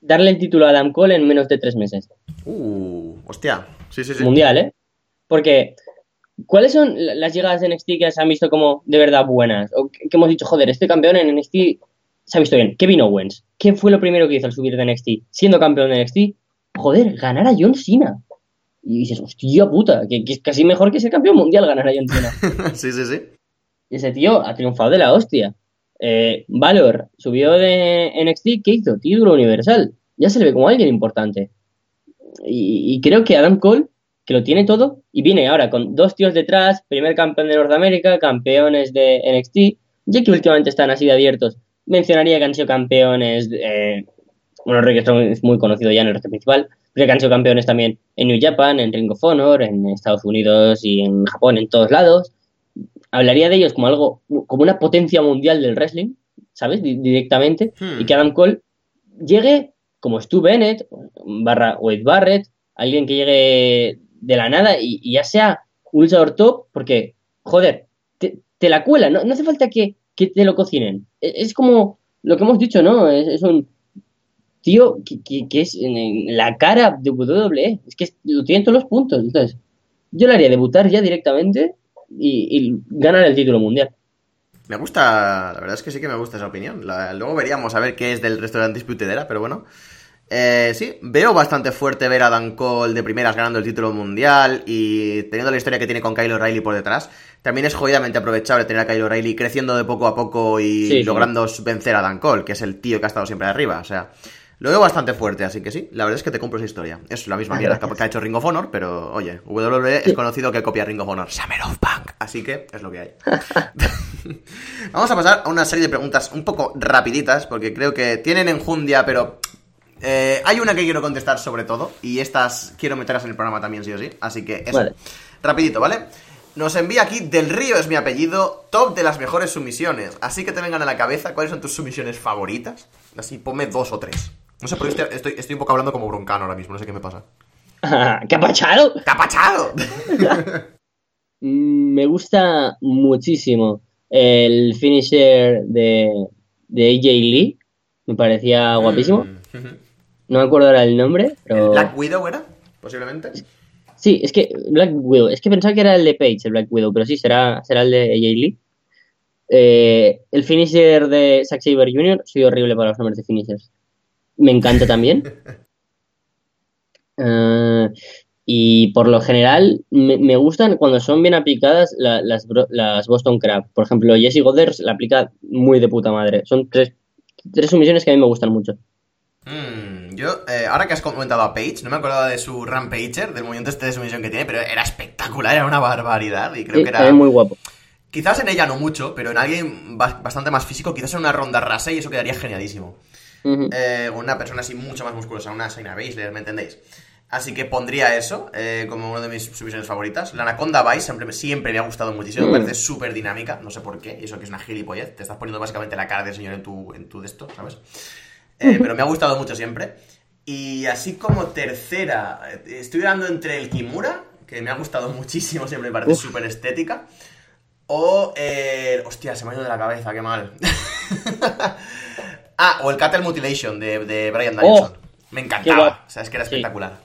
Darle el título a Adam Cole en menos de tres meses. Uh, hostia. Sí, sí, sí. Mundial, ¿eh? Porque, ¿cuáles son la- las llegadas de NXT que se han visto como de verdad buenas? O que que hemos dicho, joder, este campeón en NXT se ha visto bien. Kevin Owens. ¿Qué fue lo primero que hizo al subir de NXT? Siendo campeón de NXT, joder, ganar a John Cena. Y dices, hostia puta, que, que es casi mejor que ser campeón mundial ganar a John Cena. sí, sí, sí. Y ese tío ha triunfado de la hostia. Eh, Valor subió de NXT, ¿qué hizo? Título universal. Ya se le ve como alguien importante. Y, y creo que Adam Cole, que lo tiene todo, y viene ahora con dos tíos detrás, primer campeón de Norteamérica, campeones de NXT, ya que últimamente están así de abiertos. Mencionaría que han sido campeones, eh, bueno, Rick Strong es muy conocido ya en el roster principal, pero que han sido campeones también en New Japan, en Ring of Honor, en Estados Unidos y en Japón, en todos lados hablaría de ellos como algo, como una potencia mundial del wrestling, ¿sabes? Di- directamente. Hmm. Y que Adam Cole llegue como Stu Bennett, barra Wade Barrett, alguien que llegue de la nada y, y ya sea un luchador top, porque, joder, te, te la cuela, no, no hace falta que, que te lo cocinen. E- Es, como lo que hemos dicho, ¿no? Es, es un tío que, que- que es en- en la cara de WWE, es que lo tiene en todos los puntos. Entonces, yo le haría debutar ya directamente y, y ganar el título mundial. Me gusta, la verdad es que sí que me gusta esa opinión. La- luego veríamos a ver qué es del resto de la Undisputed Era, pero bueno. Eh, sí, veo bastante fuerte ver a Dan Cole de primeras ganando el título mundial y teniendo la historia que tiene con Kyle O'Reilly por detrás. También es jodidamente aprovechable tener a Kyle O'Reilly creciendo de poco a poco y Sí, sí. logrando vencer a Dan Cole, que es el tío que ha estado siempre arriba. O sea, lo veo bastante fuerte, así que sí, la verdad es que te compro esa historia. Es la misma mierda que ha hecho Ring of Honor, pero oye, WWE es conocido que copia Ring of Honor. Summer of Punk. Así que es lo que hay. Vamos a pasar a una serie de preguntas un poco rapiditas, porque creo que tienen enjundia, pero eh, hay una que quiero contestar sobre todo, y estas quiero meterlas en el programa también, sí o sí. Así que eso. Vale. Rapidito, ¿vale? Nos envía aquí Del Río es mi apellido, top de las mejores sumisiones. Así que te vengan a la cabeza cuáles son tus sumisiones favoritas. Así, ponme dos o tres. No sé por qué estoy, estoy, estoy un poco hablando como broncano ahora mismo, no sé qué me pasa. ¿Qué ha pachado? ¡Capachado! Mm, Me gusta muchísimo el finisher de, de AJ Lee. Me parecía guapísimo. Mm, ujú. No me acuerdo ahora el nombre, ¿El. Black Widow era? posiblemente. Sí, es que Black Widow, es que pensaba que era el de Page, el Black Widow, pero sí, será, será el de AJ Lee. Eh, el finisher de Zack Saber Jr. soy horrible para los nombres de finishers. Me encanta también. Eh, y por lo general me, me gustan cuando son bien aplicadas la- las, las Boston Crab. Por ejemplo, Jesse Goders la aplica muy de puta madre. Son tres, tres sumisiones que a mí me gustan mucho. Mm, yo, eh, ahora que has comentado a Page, no me acordaba de su Rampager, del movimiento este de sumisión que tiene, pero era espectacular, era una barbaridad. Y creo Sí, que era. muy guapo. Quizás en ella no mucho, pero en alguien ba- bastante más físico, quizás en una ronda rasa y eso quedaría genialísimo. Eh, una persona así mucho más musculosa, una Saina Baszler, ¿me entendéis? Así que pondría eso eh, como una de mis submisiones favoritas. La Anaconda Vice siempre, me- siempre me ha gustado muchísimo, me parece súper dinámica, no sé por qué, y eso que es una gilipollez, te estás poniendo básicamente la cara del señor en tu, en tu de esto, ¿sabes? Eh, pero me ha gustado mucho siempre. Y así como tercera, eh, estoy dando entre el Kimura, que me ha gustado muchísimo, siempre me parece súper estética, o el... Hostia, se me ha ido de la cabeza, qué mal. ah, o el Cattle Mutilation de, de Brian Danielson. me qué encantaba, o sea, es que era Sí. espectacular.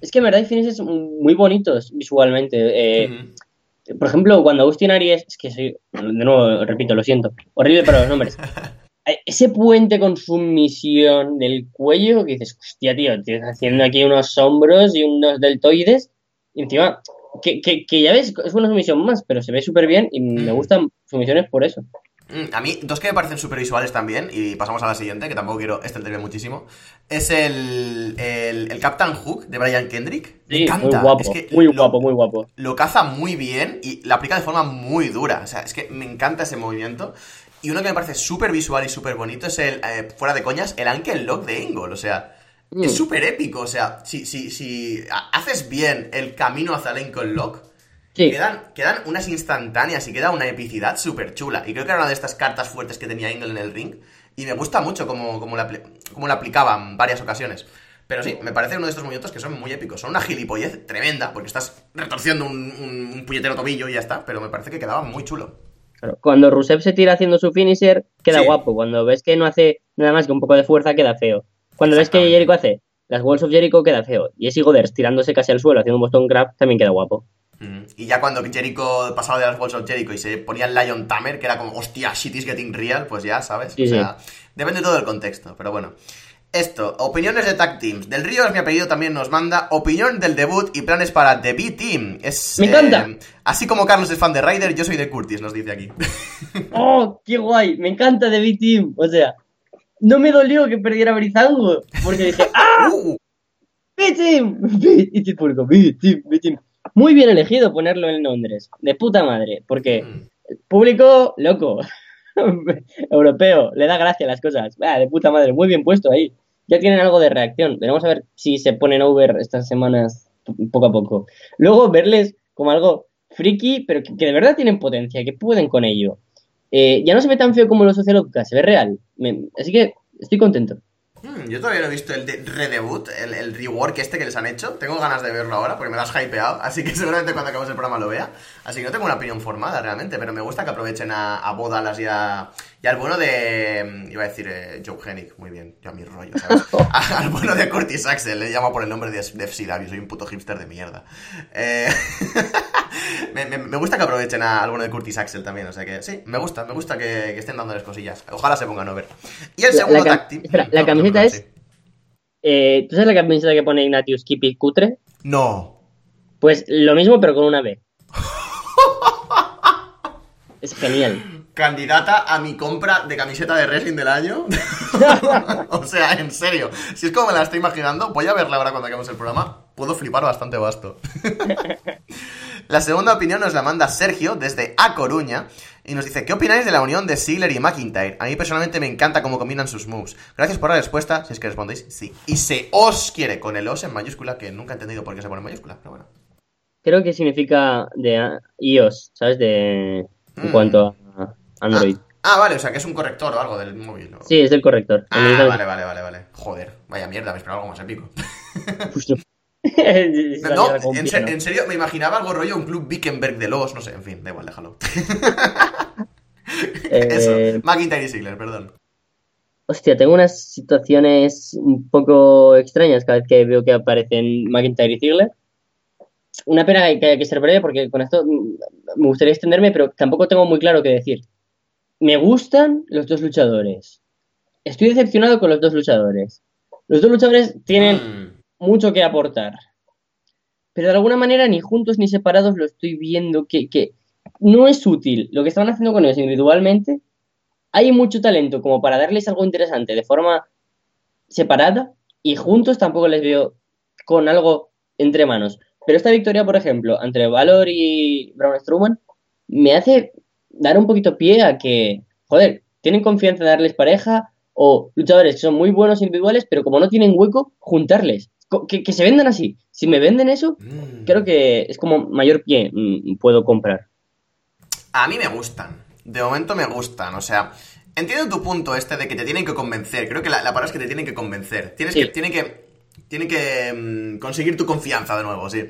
Es que en verdad hay finishers muy bonitos visualmente. Eh, Ujú. Por ejemplo, cuando Agustín Aries, es que soy, de nuevo, repito, lo siento, horrible para los nombres. Eh, Ese puente con sumisión del cuello, que dices, hostia, tío, tienes haciendo aquí unos hombros y unos deltoides, y encima, que, que, que ya ves, es una sumisión más, pero se ve súper bien y me gustan sumisiones por eso. Mm, A mí, dos que me parecen súper visuales también, y pasamos a la siguiente, que tampoco quiero extenderme muchísimo, es el, el, el Captain Hook de Brian Kendrick. Me encanta. muy guapo, es que muy lo- guapo, muy guapo. lo caza muy bien y la aplica de forma muy dura. O sea, es que me encanta ese movimiento. Y uno que me parece súper visual y súper bonito es el, eh, fuera de coñas, el Ankle Lock de Ingol. O sea, Mm. es súper épico. O sea, si, si, si ha- haces bien el camino hacia el Ankle Lock, Sí, quedan, quedan unas instantáneas y queda una epicidad súper chula. Y creo que era una de estas cartas fuertes que tenía Ingol en el ring. Y me gusta mucho cómo, cómo, la, cómo la aplicaba en varias ocasiones. Pero sí, me parece uno de estos movimientos que son muy épicos. Son una gilipollez tremenda, porque estás retorciendo un, un- un puñetero tobillo y ya está. Pero me parece que quedaba muy chulo. claro. Cuando Rusev se tira haciendo su finisher, queda Sí. guapo. Cuando ves que no hace nada más que un poco de fuerza, queda feo. Cuando ves que. Jericho hace las Walls of Jericho, queda feo. Y Jesse Goders tirándose casi al suelo haciendo un Boston Crab, también queda guapo. Mm. Y ya cuando Jericho pasaba de las Walls of Jericho y se ponía el Lion Tamer, que era como, hostia, shit is getting real, pues ya, ¿sabes? Sí, o sea, depende todo del contexto, pero bueno. Esto, opiniones de tag teams. Del Río es mi apellido también nos manda opinión del debut y planes para The B-Team. Es, ¡Me encanta! eh, así como Carlos es fan de Ryder, yo soy de Curtis, nos dice aquí. ¡Oh, qué guay! Me encanta de B-Team. O sea, no me dolió que perdiera Brizango. Porque dije, ¡ah! Uh, B-Team. Y el público, B-Team, B-Team. Muy bien elegido ponerlo en Londres. De puta madre. Porque mm, el público, loco. Europeo. Le da gracia a las cosas. Ah, de puta madre. Muy bien puesto ahí. Ya tienen algo de reacción. Veremos a ver si se ponen over estas semanas poco a poco. Luego verles como algo friki, pero que, que de verdad tienen potencia, que pueden con ello. Eh, ya no se ve tan feo como los Sociologcast, se ve real. Me- así que estoy contento. Mm, yo todavía no he visto el de redebut, el, el rework este que les han hecho. Tengo ganas de verlo ahora porque me has hypeado, así que seguramente cuando acabemos el programa lo vea. Así que no tengo una opinión formada realmente, pero me gusta que aprovechen a, a Bodalas y, a, y al bueno de. mm, Iba a decir eh, Joe Hennig, muy bien, yo a mi rollo, ¿sabes? A- al bueno de Curtis Axel, le llamo por el nombre de, de FCW, soy un puto hipster de mierda. Eh, me, me- me gusta que aprovechen a- al bueno de Curtis Axel también, o sea que sí, me gusta, me gusta que, que estén dándoles cosillas. Ojalá se pongan over. Y el segundo la espera, la No, camiseta es- sí. Eh, ¿Tú sabes la camiseta que pone Ignatius Kipi Cutre? No. Pues lo mismo, pero con una B. es genial. Candidata a mi compra de camiseta de wrestling del año. o sea, en serio. Si es como me la estoy imaginando, voy a verla ahora cuando acabemos el programa. Puedo flipar bastante basto. la segunda opinión nos la manda Sergio desde A Coruña y nos dice: ¿Qué opináis de la unión de Ziggler y McIntyre? A mí personalmente me encanta cómo combinan sus moves. Gracias por la respuesta. Si es que respondéis, sí. Y se os quiere con el os en mayúscula, que nunca he entendido por qué se pone en mayúscula, pero bueno. Creo que significa de iOS, ¿sabes? De, en Mm. cuanto a Android. Ah, vale, o sea que es un corrector o algo del móvil. ¿no? Sí, es del corrector. Ah, vale, vale, vale, vale. Joder, vaya mierda, me esperaba algo más épico. No, en, serio, me imaginaba algo rollo un club Wickenberg de los, no sé, en fin, da igual, déjalo. Eh, Eso, McIntyre y Ziggler, perdón. Hostia, tengo unas situaciones un poco extrañas cada vez que veo que aparecen McIntyre y Ziggler. Una pena que haya que ser breve porque con esto mm, me gustaría extenderme, pero tampoco tengo muy claro qué decir. Me gustan los dos luchadores. Estoy decepcionado con los dos luchadores. Los dos luchadores tienen Mm. mucho que aportar. Pero de alguna manera, ni juntos ni separados, lo estoy viendo que, que no es útil. Lo que estaban haciendo con ellos individualmente, hay mucho talento como para darles algo interesante de forma separada y juntos tampoco les veo con algo entre manos. Pero esta victoria, por ejemplo, entre Valor y Braun Strowman, me hace dar un poquito pie a que, joder, tienen confianza en darles pareja o luchadores que son muy buenos individuales, pero como no tienen hueco, juntarles. Que, que se vendan así. Si me venden eso, Mm. creo que es como mayor pie mm, puedo comprar. A mí me gustan. De momento me gustan. O sea, entiendo tu punto este de que te tienen que convencer. Creo que la, la palabra es que te tienen que convencer. Tienes Sí. que, tienen que, tienen que mm, conseguir tu confianza de nuevo, sí.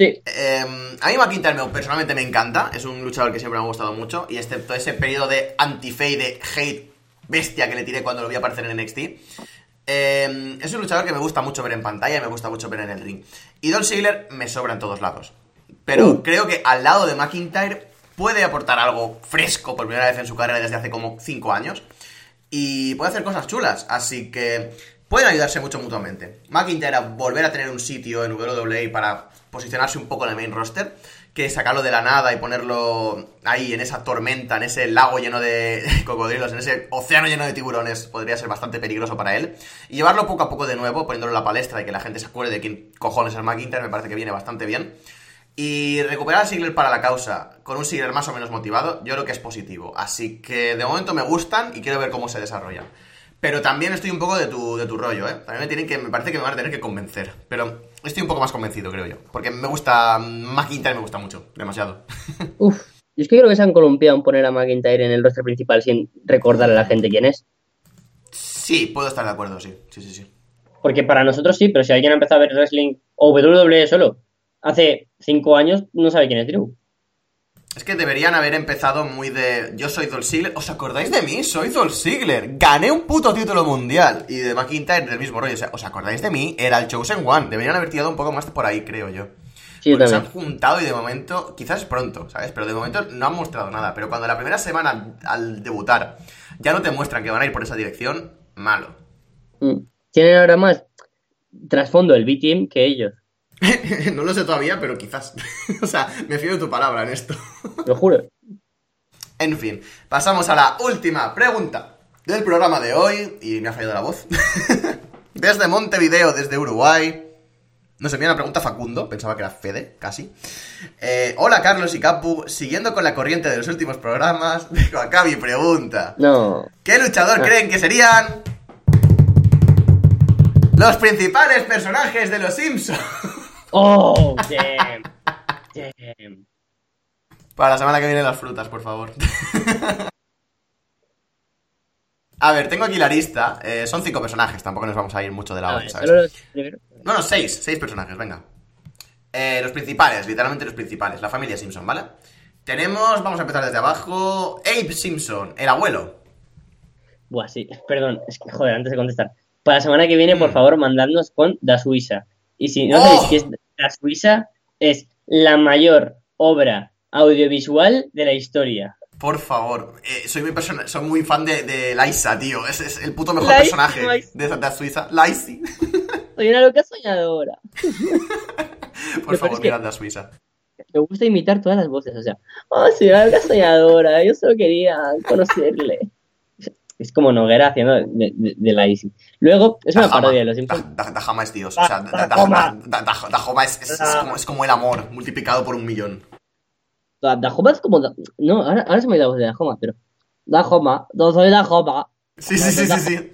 Sí, Eh, a mí McIntyre me- personalmente me encanta. Es un luchador que siempre me ha gustado mucho. Y excepto ese periodo de anti-fade, de hate bestia que le tiré cuando lo vi aparecer en NXT. eh, es un luchador que me gusta mucho ver en pantalla y me gusta mucho ver en el ring. Y Dolph Ziggler me sobra en todos lados. Pero Uh. creo que al lado de McIntyre puede aportar algo fresco por primera vez en su carrera desde hace como 5 años. Y puede hacer cosas chulas. Así que pueden ayudarse mucho mutuamente. McIntyre a volver a tener un sitio en WWE para posicionarse un poco en el main roster. Que sacarlo de la nada y ponerlo ahí en esa tormenta, en ese lago lleno de cocodrilos, en ese océano lleno de tiburones, podría ser bastante peligroso para él. Y llevarlo poco a poco de nuevo, poniéndolo en la palestra y que la gente se acuerde de quién cojones es McIntyre, me parece que viene bastante bien. Y recuperar a Sigler para la causa con un Sigler más o menos motivado, yo creo que es positivo. Así que de momento me gustan y quiero ver cómo se desarrollan. Pero también estoy un poco de tu, de tu rollo, ¿eh? También me, tienen que, me parece que me van a tener que convencer. Pero estoy un poco más convencido, creo yo. Porque me gusta. McIntyre me gusta mucho. Demasiado. Uf, yo es que creo que se han columpiado en poner a McIntyre en el roster principal sin recordarle a la gente quién es. Sí, puedo estar de acuerdo, sí. Sí, sí, sí. Porque para nosotros sí, pero si alguien ha empezado a ver wrestling o WWE solo hace cinco años, no sabe quién es Drew. Es que deberían haber empezado muy de. Yo soy Dolph Ziggler. ¿Os acordáis de mí? Soy Dolph Ziggler. Gané un puto título mundial. Y de McIntyre del mismo rollo. O sea, ¿os acordáis de mí? Era el Chosen One. Deberían haber tirado un poco más por ahí, creo yo. Sí, se han juntado y de momento, quizás es pronto, ¿sabes? Pero de momento no han mostrado nada. Pero cuando la primera semana al debutar ya no te muestran que van a ir por esa dirección, malo. Mm. Tienen ahora más trasfondo el B-Team que ellos, no lo sé todavía, pero quizás. o sea, me fío de tu palabra en esto. lo juro. En fin, pasamos a la última pregunta del programa de hoy. Y me ha fallado la voz. desde Montevideo, desde Uruguay. No sé, mira una pregunta Facundo, pensaba que era Fede, casi. Eh, hola Carlos y Capu, siguiendo con la corriente de los últimos programas, dejo acá mi pregunta. No. ¿Qué luchador Ah. creen que serían los principales personajes de los Simpsons? Oh, damn. Damn. Para la semana que viene las frutas, por favor. A ver, tengo aquí la lista. Eh, son cinco personajes, tampoco nos vamos a ir mucho de la A olla, ver, ¿sabes? No, no, seis. Seis personajes, venga. Eh, los principales, literalmente los principales. La familia Simpson, ¿vale? Tenemos, vamos a empezar desde abajo. Abe Simpson, el abuelo. Buah, sí. Perdón, es que, joder, antes de contestar. Para la semana que viene, por Mm. favor, mandadnos con Da Suiza. Y si no ¡Oh! sabéis qué es Da Suiza, es la mayor obra audiovisual de la historia. Por favor, eh, soy, muy persona- soy muy fan de, de Liza, tío. Es, es el puto mejor personaje de, de Suiza. Lacey. Soy una loca soñadora. Por Lo favor, mirad a Suiza. Me gusta imitar todas las voces, o sea, oh, soy una loca soñadora, yo solo quería conocerle. Es como Noguera haciendo de, de, de la Easy. Luego, es una Dajama. parodia de los Simpsons. Da- Da- Dajama es Dios. O sea, Da- Da- Dajoma. Da- Da- Dajoma es, es- es como, es como el amor multiplicado por un millón. Da- Dajoma es como. Da- No, ahora, ahora se me ha ido la voz de Dajoma, pero. Dajoma, no soy Dajoma. Sí, sí, sí, sí, sí.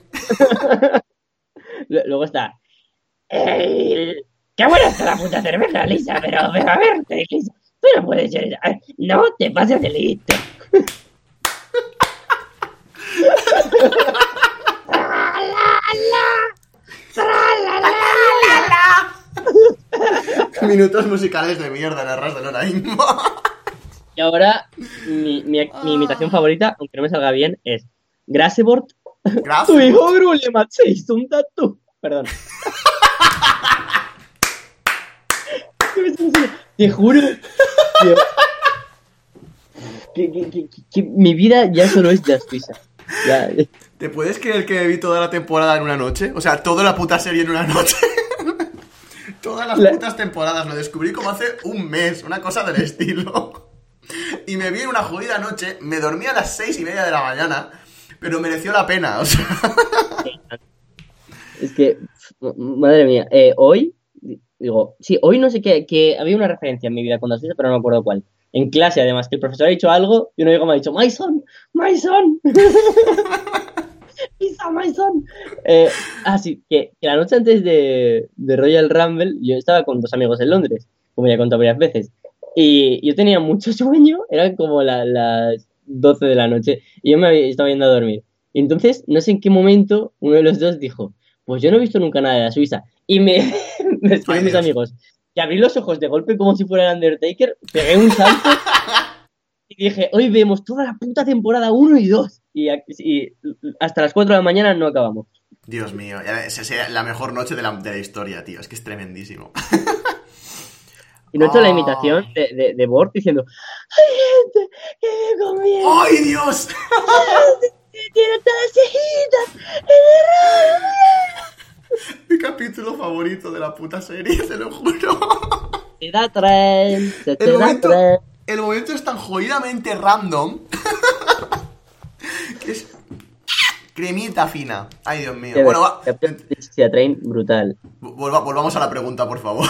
Lu- Luego está. "Eh, qué buena está la puta cerveza, Lisa, pero, pero a ver, Lisa, tú no puedes ser eh, No te pases de listo. Minutos musicales de mierda en Arras de Lona Inmo. Y ahora, mi, mi, mi imitación favorita, aunque no me salga bien, es Grassebord Graf. Tu hijo Grulema se hizo un tatu. Perdón. Te juro. que, que- que- que mi vida ya solo es Just Pizza. Ya, ¿Te puedes creer que me vi toda la temporada en una noche? O sea, toda la puta serie en una noche. Todas las La- putas temporadas. Lo descubrí como hace un mes, una cosa del estilo. Y me vi en una jodida noche, me dormí a las seis y media de la mañana, pero mereció la pena, o sea. es que, madre mía, eh, hoy, digo, sí, hoy no sé qué, que había una referencia en mi vida Just Pizza, pero no me acuerdo cuál. En clase, además, que el profesor ha dicho algo y uno y me ha dicho, my son, my son. Pizza, my son. Eh, ah, sí, que, que la noche antes de, de Royal Rumble yo estaba con dos amigos en Londres, como ya he contado varias veces. Y yo tenía mucho sueño, eran como la- las 12 de la noche, y yo me estaba yendo a dormir. Y entonces, no sé en qué momento, uno de los dos dijo, pues yo no he visto nunca nada de la Suiza. Y me, me Ay, mis amigos. Y abrí los ojos de golpe como si fuera el Undertaker, pegué un salto y dije, hoy vemos toda la puta temporada 1 y 2. Y, y hasta las 4 de la mañana no acabamos. Dios mío, esa sería la mejor noche de la, de la historia, tío. Es que es tremendísimo. Y no he hecho la Ah. imitación de, de, de Bort diciendo, hay gente que me conviene, ¡Ay, Dios! tiene todas cejitas en el Mi capítulo favorito de la puta serie, te lo juro. Se da tren, se te El da momento, tren. el momento es tan jodidamente random que es cremita fina. Ay, Dios mío. Bueno, va, da tren brutal. volva- volvamos a la pregunta, por favor.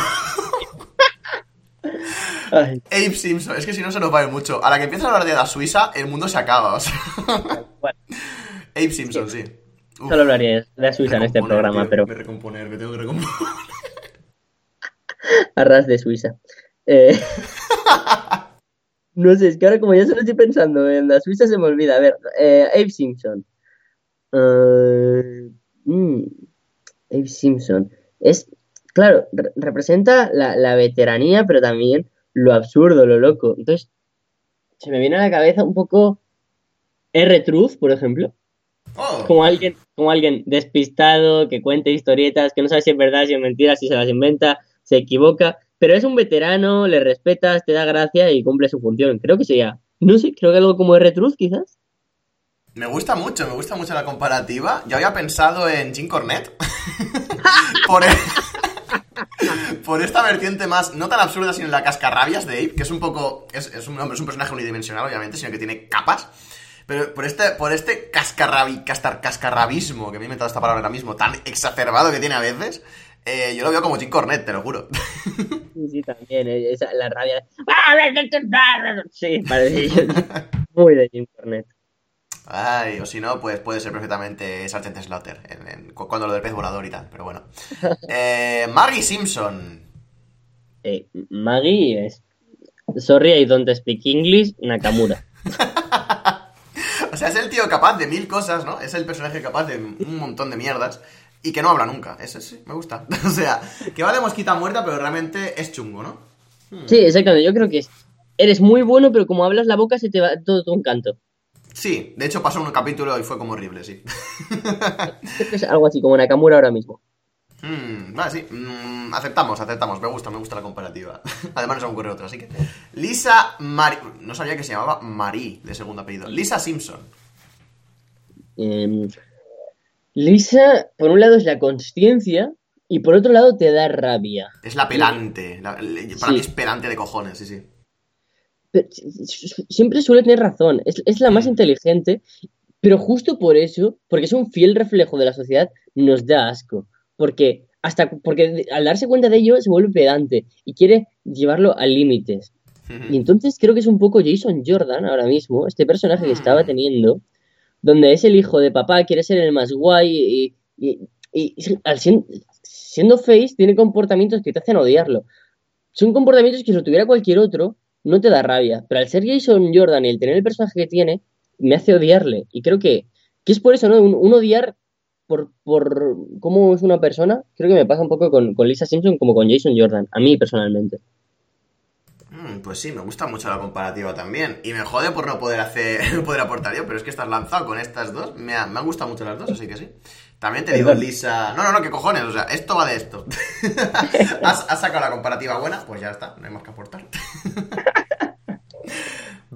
Ay, Abe Simpson, es que si no se nos va a ir mucho. A la que empiezas a hablar de la Suiza, el mundo se acaba. O sea. bueno, Abe Simpson, sí. Uf, solo hablaría de la Suiza en este programa, tío, pero Me recomponer, me tengo que recomponer. a ras de Suiza. Eh, no sé, es que ahora como ya solo estoy pensando en la Suiza se me olvida. A ver, eh, Abe Simpson. Mm, Abe Simpson. Es, claro, re- representa la, la veteranía, pero también lo absurdo, lo loco. Entonces, se me viene a la cabeza un poco R-Truth, por ejemplo. Oh, Como alguien, como alguien despistado, que cuenta historietas, que no sabe si es verdad, si es mentira, si se las inventa, se equivoca, pero es un veterano, le respetas, te da gracia y cumple su función. Creo que sería, no sé, creo que algo como R-Truth quizás. me gusta mucho, me gusta mucho la comparativa. Yo había pensado en Jim Cornette. por, el- por esta vertiente más, no tan absurda, sino en la cascarrabias de Abe, que es un poco. Es, es un, es un personaje unidimensional, obviamente, sino que tiene capas. Pero por este, por este cascarrabi, castar, cascarrabismo, que me he inventado esta palabra ahora mismo, tan exacerbado que tiene a veces, eh, yo lo veo como Jim Cornette, te lo juro. Sí, sí, también, eh, esa, la rabia. Sí, parece muy de Jim Cornette. Ay, o si no, pues puede ser perfectamente Sargent Slaughter, en- en- cu- cuando lo del pez volador y tal, pero bueno. Eh, Maggie Simpson. Eh, Maggie es. Sorry, I don't speak English, Nakamura. O sea, es el tío capaz de mil cosas, ¿no? Es el personaje capaz de un montón de mierdas y que no habla nunca. Ese sí, me gusta. O sea, que va de mosquita muerta, pero realmente es chungo, ¿no? Sí, exactamente, yo creo que es. Eres muy bueno, pero como hablas la boca se te va todo, todo un canto. Sí, de hecho pasó un capítulo y fue como horrible, sí. Es algo así como Nakamura ahora mismo. Mm, vale, sí. Mm, aceptamos, aceptamos. Me gusta, me gusta la comparativa. Además, no se me ocurre otra, así que. Lisa Mari. No sabía que se llamaba Marie de segundo apellido. Lisa Simpson. Eh, Lisa, por un lado es la consciencia y por otro lado te da rabia. Es la pelante. la- para Sí. mí es pelante de cojones, sí, sí. Pero siempre suele tener razón, es, es la más Mm. inteligente, pero justo por eso, porque es un fiel reflejo de la sociedad, nos da asco. Porque hasta porque al darse cuenta de ello se vuelve pedante y quiere llevarlo a límites. Y entonces creo que es un poco Jason Jordan ahora mismo, este personaje que estaba teniendo, donde es el hijo de papá, quiere ser el más guay y, y- y- y al sien- siendo face tiene comportamientos que te hacen odiarlo. Son comportamientos que si lo tuviera cualquier otro no te da rabia, pero al ser Jason Jordan y el tener el personaje que tiene, me hace odiarle. Y creo que, que es por eso, ¿no? Un, un odiar por, por cómo es una persona, creo que me pasa un poco con, con Lisa Simpson como con Jason Jordan, a mí personalmente. Mm. Pues sí, me gusta mucho la comparativa también. Y me jode por no poder hacer, poder aportar yo, pero es que estás lanzado con estas dos. Me, ha- me han gustado mucho las dos, así que sí. También te digo. Lisa. No, no, no, ¿qué cojones? O sea, esto va de esto. ¿Has, has sacado la comparativa buena? Pues ya está, no hay más que aportar.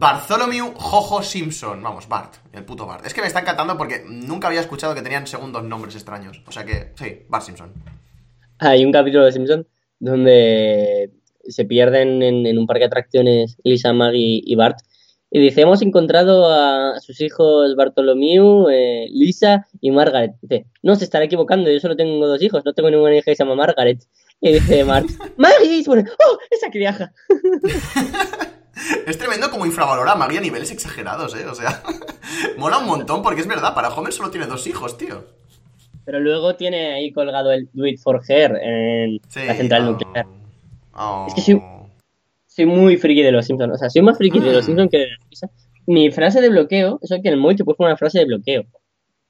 Bartholomew Jojo Simpson. Vamos, Bart, el puto Bart. Es que me está encantando porque nunca había escuchado que tenían segundos nombres extraños. O sea que, sí, Bart Simpson. Hay un capítulo de Simpson donde se pierden en, en un parque de atracciones Lisa, Maggie y Bart. Y dice, hemos encontrado a sus hijos Bartolomeu, eh, Lisa y Margaret. Dice, no, se estará equivocando, yo solo tengo dos hijos, no tengo ninguna hija que se llama Margaret. Y dice Mark, Maggie, y se pone, oh, esa criaja. Es tremendo como infravalora a Maggie a niveles exagerados, ¿eh? O sea, mola un montón porque es verdad, para Homer solo tiene dos hijos, tío. Pero luego tiene ahí colgado el Do It For Her en Sí. la central oh. nuclear. Oh. Es que. Soy muy friki de los Simpsons. O sea, soy más friki de los Mm. Simpsons que de la risa. Mi frase de bloqueo, eso que en el móvil te puedes poner una frase de bloqueo.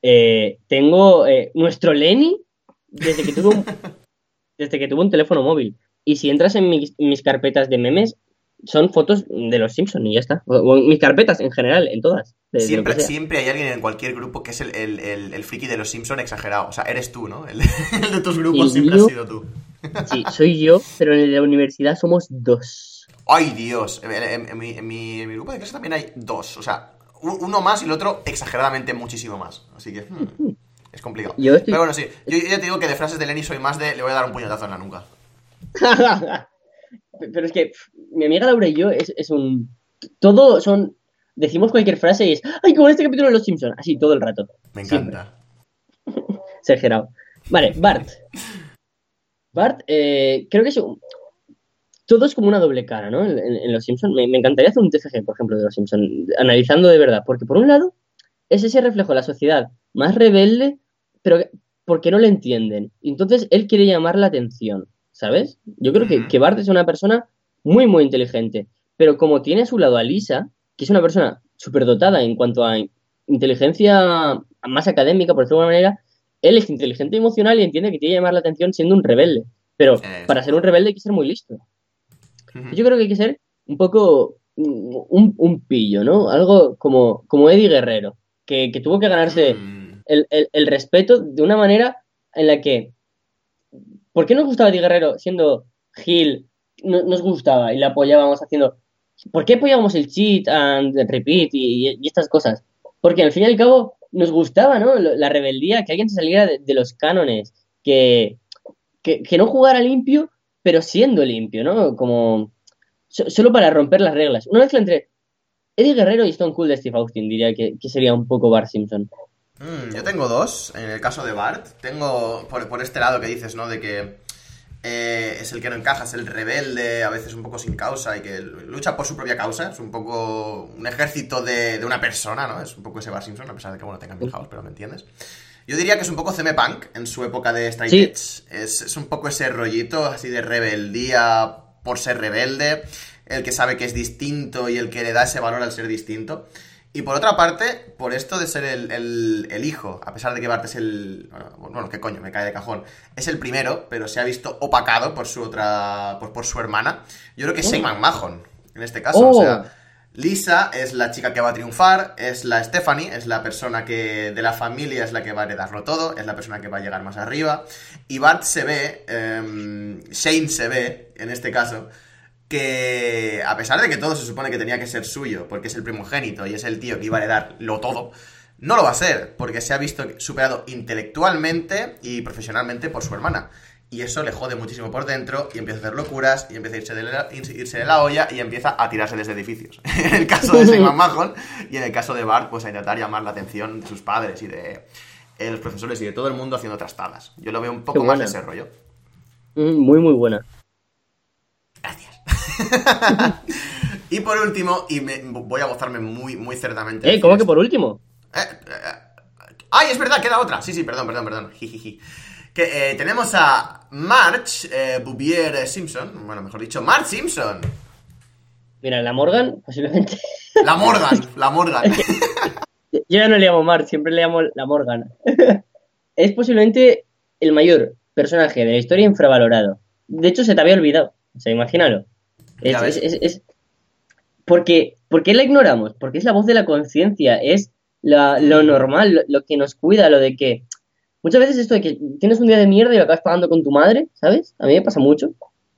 Eh, tengo eh, nuestro Lenny desde que tuvo un, desde que tuvo un teléfono móvil. Y si entras en mis, mis carpetas de memes, son fotos de los Simpsons y ya está. O, o en mis carpetas en general, en todas. de- Siempre, siempre hay alguien en cualquier grupo que es el, el, el, el friki de los Simpson exagerado. O sea, eres tú, ¿no? El, de tus grupos siempre mío- has sido tú. Sí, soy yo, pero en la universidad somos dos. ¡Ay, Dios! En, en- en mi, en mi- en mi grupo de clase también hay dos. O sea, uno más y el otro exageradamente muchísimo más. Así que, hmm, es complicado. Yo estoy- Pero bueno, sí. Yo, yo ya te digo que de frases de Lenny soy más de le voy a dar un puñetazo en la nuca. Pero es que mi amiga Laura y yo es, es un... Todo son... Decimos cualquier frase y es... ¡Ay, como en este capítulo de Los Simpsons! Así todo el rato. Me encanta. Exagerado. Vale, Bart. Bart, eh, creo que es un- Todo es como una doble cara, ¿no? En, en- en Los Simpsons. Me, me encantaría hacer un TFG, por ejemplo, de Los Simpsons, analizando de verdad. Porque por un lado, es ese reflejo de la sociedad más rebelde, pero que- porque no le entienden. Y entonces él quiere llamar la atención, ¿sabes? Yo creo que, Bart es una persona muy, muy inteligente. Pero como tiene a su lado a Lisa, que es una persona superdotada en cuanto a inteligencia más académica, por decirlo de alguna manera, él es inteligente emocional y entiende que tiene que llamar la atención siendo un rebelde. Pero para ser un rebelde hay que ser muy listo. Yo creo que hay que ser un poco un, un pillo, ¿no? Algo como, como Eddie Guerrero, que, que tuvo que ganarse Mm, el, el- el respeto de una manera en la que... ¿Por qué nos gustaba Eddie Guerrero siendo Gil? No- nos gustaba y le apoyábamos haciendo... ¿Por qué apoyábamos el cheat and repeat y, estas cosas? Porque al fin y al cabo nos gustaba, ¿no? La rebeldía, que alguien se saliera de, los cánones, que, que, no jugara limpio, pero siendo limpio, ¿no? Como... so- solo para romper las reglas. Una mezcla entre Eddie Guerrero y Stone Cold de Steve Austin, diría que, que sería un poco Bart Simpson. Mm, yo tengo dos. En el caso de Bart, tengo por, por este lado que dices, ¿no? De que eh, es el que no encaja, es el rebelde, a veces un poco sin causa y que lucha por su propia causa. Es un poco un ejército de, de una persona, ¿no? Es un poco ese Bart Simpson, a pesar de que, bueno, tenga Milhouse, pero me entiendes. Yo diría que es un poco CM Punk en su época de Strike Sí. Edge. Es, es un poco ese rollito así de rebeldía por ser rebelde, el que sabe que es distinto y el que le da ese valor al ser distinto. Y por otra parte, por esto de ser el, el- el hijo, a pesar de que Bart es el. Bueno, bueno, qué coño, me cae de cajón. Es el primero, pero se ha visto opacado por su otra. por, por su hermana. Yo creo que es Oh. Shane McMahon, en este caso. Oh. O sea, Lisa es la chica que va a triunfar, es la Stephanie, es la persona que de la familia es la que va a heredarlo todo, es la persona que va a llegar más arriba. Y Bart se ve, em, Shane se ve, en este caso, que a pesar de que todo se supone que tenía que ser suyo, porque es el primogénito y es el tío que iba a heredarlo todo, no lo va a ser, porque se ha visto superado intelectualmente y profesionalmente por su hermana. Y eso le jode muchísimo por dentro y empieza a hacer locuras y empieza a irse de la, irse de la olla y empieza a tirarse desde edificios. en el caso de Simon Mahon y en el caso de Bart, pues a intentar llamar la atención de sus padres y de eh, los profesores y de todo el mundo haciendo trastadas. Yo lo veo un poco más de ese rollo. Mm, Muy, muy buena. Y por último, y me, voy a gozarme muy, muy cerdamente. Eh, ¿cómo que por último? Eh, eh, ¡Ay, es verdad! Queda otra. Sí, sí, perdón, perdón, perdón. Jijiji. Que eh, tenemos a March eh, Bouvier Simpson. Bueno, mejor dicho, March Simpson. Mira, la Morgan, posiblemente. La Morgan, la Morgan. Yo ya no le llamo Mark, siempre le llamo la Morgan. es posiblemente el mayor personaje de la historia infravalorado. De hecho, se te había olvidado. O sea, imagínalo. Es, es- es- es- ¿Por qué, la ignoramos? Porque es la voz de la conciencia, es lo normal, lo, que nos cuida, lo de que... Muchas veces esto de que tienes un día de mierda y lo acabas pagando con tu madre, ¿sabes? A mí me pasa mucho.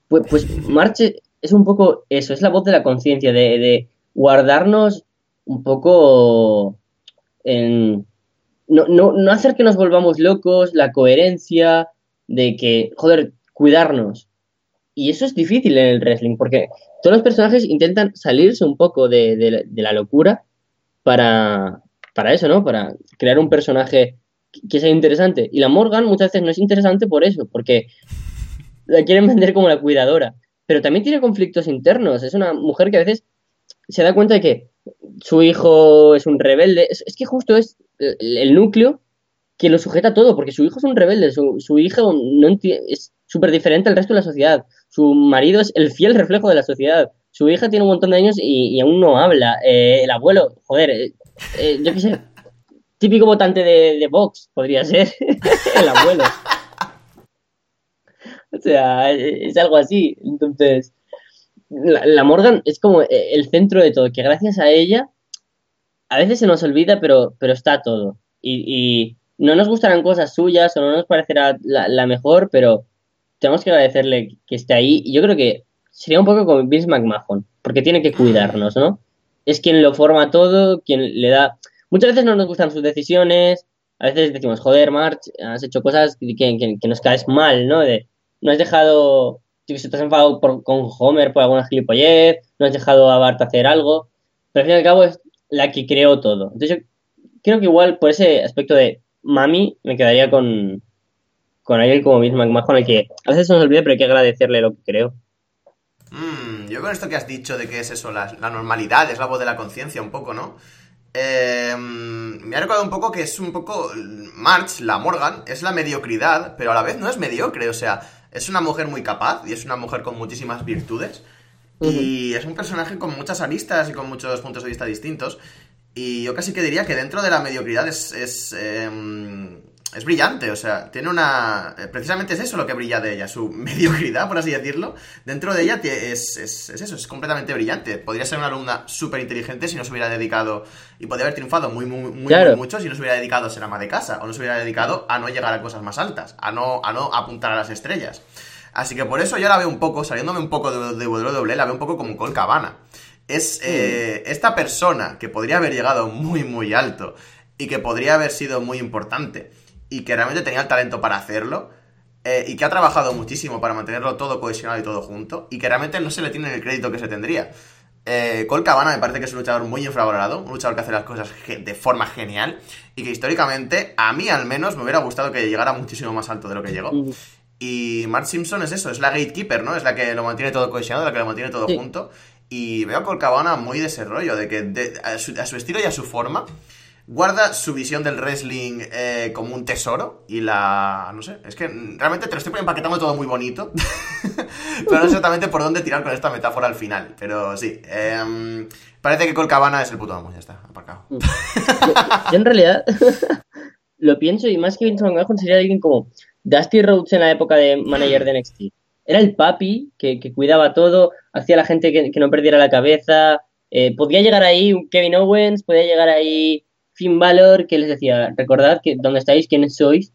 Pues, pues Marche es un poco eso, es la voz de la conciencia, de, de, guardarnos un poco en... No, no, no hacer que nos volvamos locos, la coherencia de que, joder, cuidarnos. Y eso es difícil en el wrestling, porque todos los personajes intentan salirse un poco de, la locura para, para eso, ¿no? Para crear un personaje que sea interesante. Y la Morgan muchas veces no es interesante por eso, porque la quieren vender como la cuidadora. Pero también tiene conflictos internos. Es una mujer que a veces se da cuenta de que su hijo es un rebelde. Es, que justo es el, núcleo que lo sujeta todo, porque su hijo es un rebelde, su, su hijo no es súper diferente al resto de la sociedad. Su marido es el fiel reflejo de la sociedad. Su hija tiene un montón de años y, aún no habla. Eh, el abuelo, joder, eh, eh, yo qué sé, típico votante de, de Vox podría ser el abuelo. O sea, es algo así. Entonces, la, Morgan es como el centro de todo, que gracias a ella a veces se nos olvida, pero, pero está todo. Y, no nos gustarán cosas suyas o no nos parecerá la mejor, pero tenemos que agradecerle que esté ahí. Y yo creo que sería un poco como Vince McMahon, porque tiene que cuidarnos, ¿no? Es quien lo forma todo, quien le da... Muchas veces no nos gustan sus decisiones, a veces decimos, joder, March, has hecho cosas que, nos caes mal, ¿no? De, no has dejado, si te has enfadado con Homer por alguna gilipollez, no has dejado a Bart hacer algo, pero al fin y al cabo es la que creó todo. Entonces yo creo que igual por ese aspecto de mami me quedaría con, con alguien como Vince McMahon, el que a veces se nos olvida, pero hay que agradecerle lo que creo. Mm, yo con esto que has dicho de que es eso, la, normalidad, es la voz de la conciencia un poco, ¿no? Eh, me ha recordado un poco que es un poco March, la Morgan, es la mediocridad, pero a la vez no es mediocre, o sea, es una mujer muy capaz y es una mujer con muchísimas virtudes. Y es un personaje con muchas aristas y con muchos puntos de vista distintos. Y yo casi que diría que dentro de la mediocridad es, em, es brillante, o sea, tiene una... Eh, precisamente es eso lo que brilla de ella, su mediocridad, por así decirlo. Dentro de ella es, es, eso, es completamente brillante. Podría ser una alumna súper inteligente si no se hubiera dedicado... Y podría haber triunfado muy, muy, muy, mucho si no se hubiera dedicado a ser ama de casa, o no se hubiera dedicado a no llegar a cosas más altas, a no, a no apuntar a las estrellas. Así que por eso yo la veo un poco, saliéndome un poco de, de WWE, la veo un poco como Cole Cabana. Es eh, esta persona que podría haber llegado muy, muy alto y que podría haber sido muy importante y que realmente tenía el talento para hacerlo. Eh, y que ha trabajado muchísimo para mantenerlo todo cohesionado y todo junto. Y que realmente no se le tiene el crédito que se tendría. Eh, Cole Cabana me parece que es un luchador muy infravalorado, un luchador que hace las cosas de forma genial y que históricamente, a mí al menos, me hubiera gustado que llegara muchísimo más alto de lo que llegó. Y Mark Simpson es eso, es la gatekeeper, ¿no? Es la que lo mantiene todo cohesionado, la que lo mantiene todo junto. Y veo a Cole Cabana muy de de que a, su, a, su, estilo y a su forma guarda su visión del wrestling eh, como un tesoro y la... no sé, es que realmente te lo estoy empaquetando todo muy bonito, pero no sé exactamente por dónde tirar con esta metáfora al final, pero sí, em, parece que Colcabana es el puto amo, ya está, aparcado. Mm. Yo, en realidad lo pienso y más que Vince McMahon sería alguien como Dusty Rhodes en la época de manager de NXT. Era el papi que, cuidaba todo, hacía a la gente que, no perdiera la cabeza, eh, podía llegar ahí Kevin Owens, podía llegar ahí Finn Balor, que les decía, recordad que donde estáis, quiénes sois,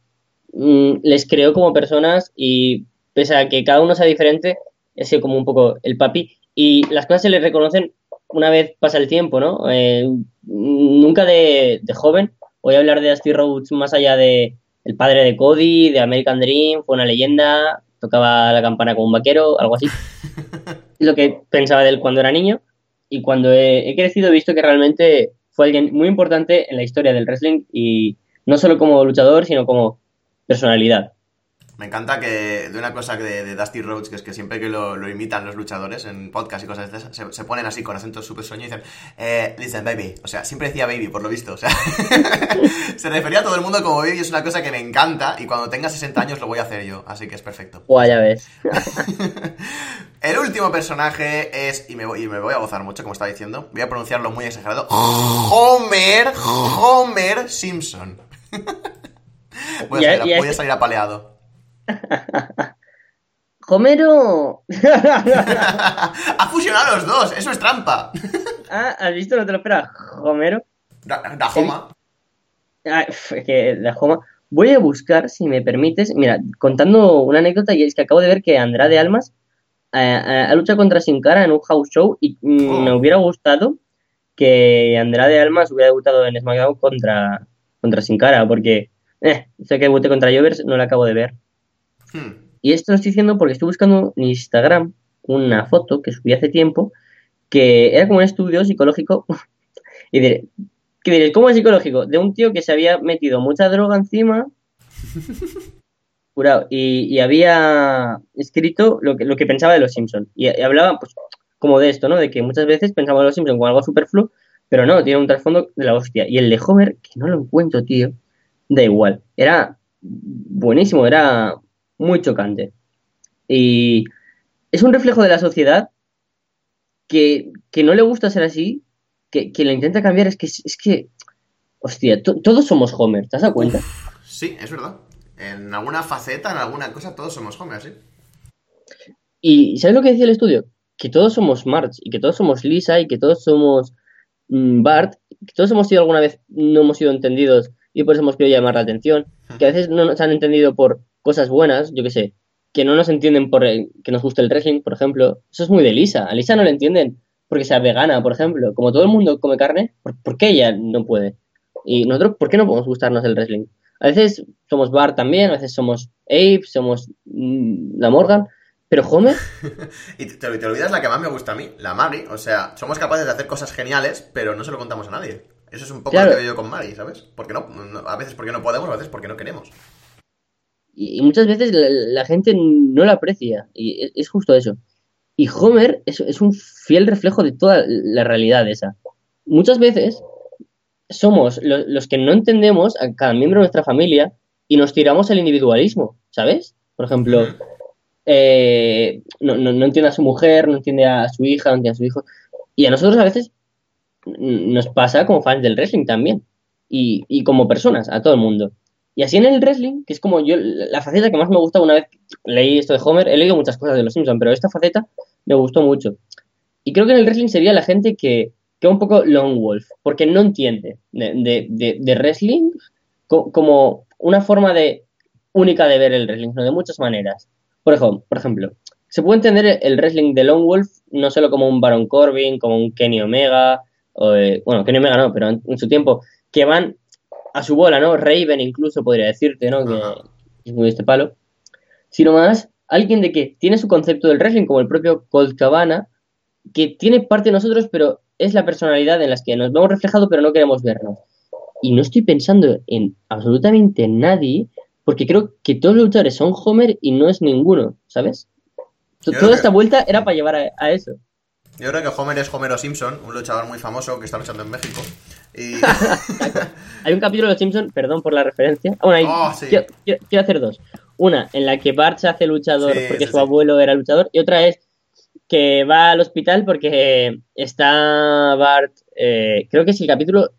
mm, les creo como personas y pese a que cada uno sea diferente, es como un poco el papi y las cosas se les reconocen una vez pasa el tiempo, ¿no? Eh, nunca de, joven. Voy a hablar de Dusty Rhodes más allá de el padre de Cody, de American Dream, fue una leyenda, tocaba la campana como un vaquero, algo así. Lo que pensaba de él cuando era niño y cuando he crecido he visto que realmente fue alguien muy importante en la historia del wrestling y no solo como luchador, sino como personalidad. Me encanta que de una cosa de, de Dusty Rhodes, que es que siempre que lo, lo imitan los luchadores en podcast y cosas de esas, se, ponen así con acento súper sueño y dicen, eh, listen, baby. O sea, siempre decía baby, por lo visto. O sea, se refería a todo el mundo como baby, es una cosa que me encanta y cuando tenga 60 años lo voy a hacer yo, así que es perfecto. Guay, ya ves. el último personaje es, y me, voy, y me voy a gozar mucho, como estaba diciendo, voy a pronunciarlo muy exagerado, Homer, Homer Simpson. voy, a salir, voy a salir apaleado. Homero. ha fusionado los dos, eso es trampa. ah, ¿has visto? No te lo esperas. Homero. Da, Dahoma. Ah, que. Voy a buscar, si me permites, mira, contando una anécdota, y es que acabo de ver que Andrade Almas eh, eh, ha luchado contra Sin Cara en un house show y mm, Oh. me hubiera gustado que Andrade Almas hubiera debutado en SmackDown contra, contra Sin Cara, porque eh, sé que debuté contra Jovers, no lo acabo de ver. Hmm. Y esto lo estoy diciendo porque estoy buscando en Instagram una foto que subí hace tiempo que era como un estudio psicológico. y diré, ¿qué diréis? ¿Cómo es psicológico? De un tío que se había metido mucha droga encima. Jurado, y, y había escrito lo que, lo que pensaba de los Simpsons. Y, y hablaba, pues, como de esto, ¿no? De que muchas veces pensamos en los Simpsons como algo superfluo, pero no, tiene un trasfondo de la hostia. Y el de Homer, que no lo encuentro, tío, da igual. Era buenísimo, era muy chocante. Y es un reflejo de la sociedad que, que no le gusta ser así, que, que lo intenta cambiar. Es que, es que hostia, to- todos somos Homer, ¿te has dado cuenta? Sí, es verdad. En alguna faceta, en alguna cosa, todos somos Homer, sí. Y ¿sabes lo que decía el estudio? Que todos somos Marge, y que todos somos Lisa, y que todos somos mm, Bart, que todos hemos sido alguna vez, no hemos sido entendidos, y por eso hemos querido llamar la atención, que a veces no nos han entendido por cosas buenas, yo qué sé, que no nos entienden por que nos guste el wrestling, por ejemplo. Eso es muy de Lisa. A Lisa no le entienden porque sea vegana, por ejemplo. Como todo el mundo come carne, ¿por, por qué ella no puede? Y nosotros, ¿por qué no podemos gustarnos el wrestling? A veces somos Bart también, a veces somos Abe, somos mm, la Morgan, pero Homer, Y te, te olvidas la que más me gusta a mí, la Maggie. O sea, somos capaces de hacer cosas geniales, pero no se lo contamos a nadie. Eso es un poco Claro. lo que veo yo con Maggie, ¿sabes? Porque no, no- a veces porque no podemos, a veces porque no queremos. Y, y muchas veces la, la gente no la aprecia, y es, es justo eso. Y Homer es, es un fiel reflejo de toda la realidad esa. Muchas veces somos lo- los que no entendemos a cada miembro de nuestra familia y nos tiramos al individualismo, ¿sabes? Por ejemplo, eh, no, no, no entiende a su mujer, no entiende a su hija, no entiende a su hijo. Y a nosotros a veces nos pasa como fans del wrestling también. Y, y como personas, a todo el mundo. Y así en el wrestling, que es como yo, la faceta que más me gusta una vez leí esto de Homer, he leído muchas cosas de los Simpsons, pero esta faceta me gustó mucho. Y creo que en el wrestling sería la gente que, que un poco lone wolf, porque no entiende de, de, de- wrestling co- como una forma de única de ver el wrestling, sino de muchas maneras. Por ejemplo, por ejemplo, se puede entender el wrestling de Lone Wolf no solo como un Baron Corbin, como un Kenny Omega, o, eh, bueno, Kenny Omega no, pero en su tiempo, que van a su bola, ¿no? Raven incluso podría decirte, ¿no? Que es muy de este palo. Sino más alguien de que tiene su concepto del wrestling, como el propio Colt Cabana, que tiene parte de nosotros, pero es la personalidad en las que nos vemos reflejados, pero no queremos vernos. Y no estoy pensando en absolutamente nadie, porque creo que todos los luchadores son Homer y no es ninguno, ¿sabes? Toda que- esta vuelta era para llevar a, a eso. Yo creo que Homer es Homero Simpson, un luchador muy famoso que está luchando en México. Y. Hay un capítulo de Los Simpsons, perdón por la referencia. Ah, Bueno, hay- Oh, sí. quiero, quiero- quiero hacer dos. Una, en la que Bart se hace luchador Sí, porque sí, su abuelo era luchador. Y otra es que va al hospital porque está Bart. eh, creo que es el capítulo.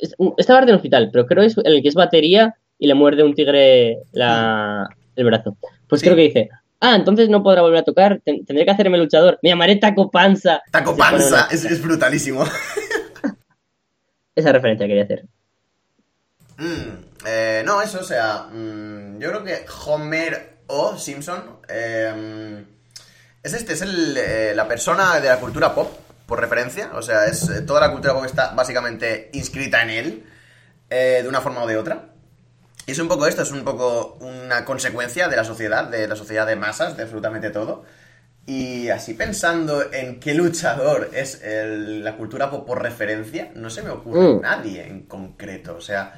es- Está Bart en el hospital, pero creo que es en el que es batería y le muerde un tigre la, el brazo. Pues creo que dice. Ah, entonces no podrá volver a tocar. ten- tendré que hacerme luchador. Me llamaré Taco Panza. Taco Panza, es brutalísimo. Esa referencia quería hacer. Mm, eh, no, eso, o sea, mm, yo creo que Homer o Simpson eh, es este, es el, eh, la persona de la cultura pop, por referencia, o sea, es eh, toda la cultura pop está básicamente inscrita en él, de una forma o de otra. Y es un poco esto, es un poco una consecuencia de la sociedad, de la sociedad de masas, de absolutamente todo. Y así pensando en qué luchador es el- la cultura pop por referencia, no se me ocurre Mm. nadie en concreto. O sea,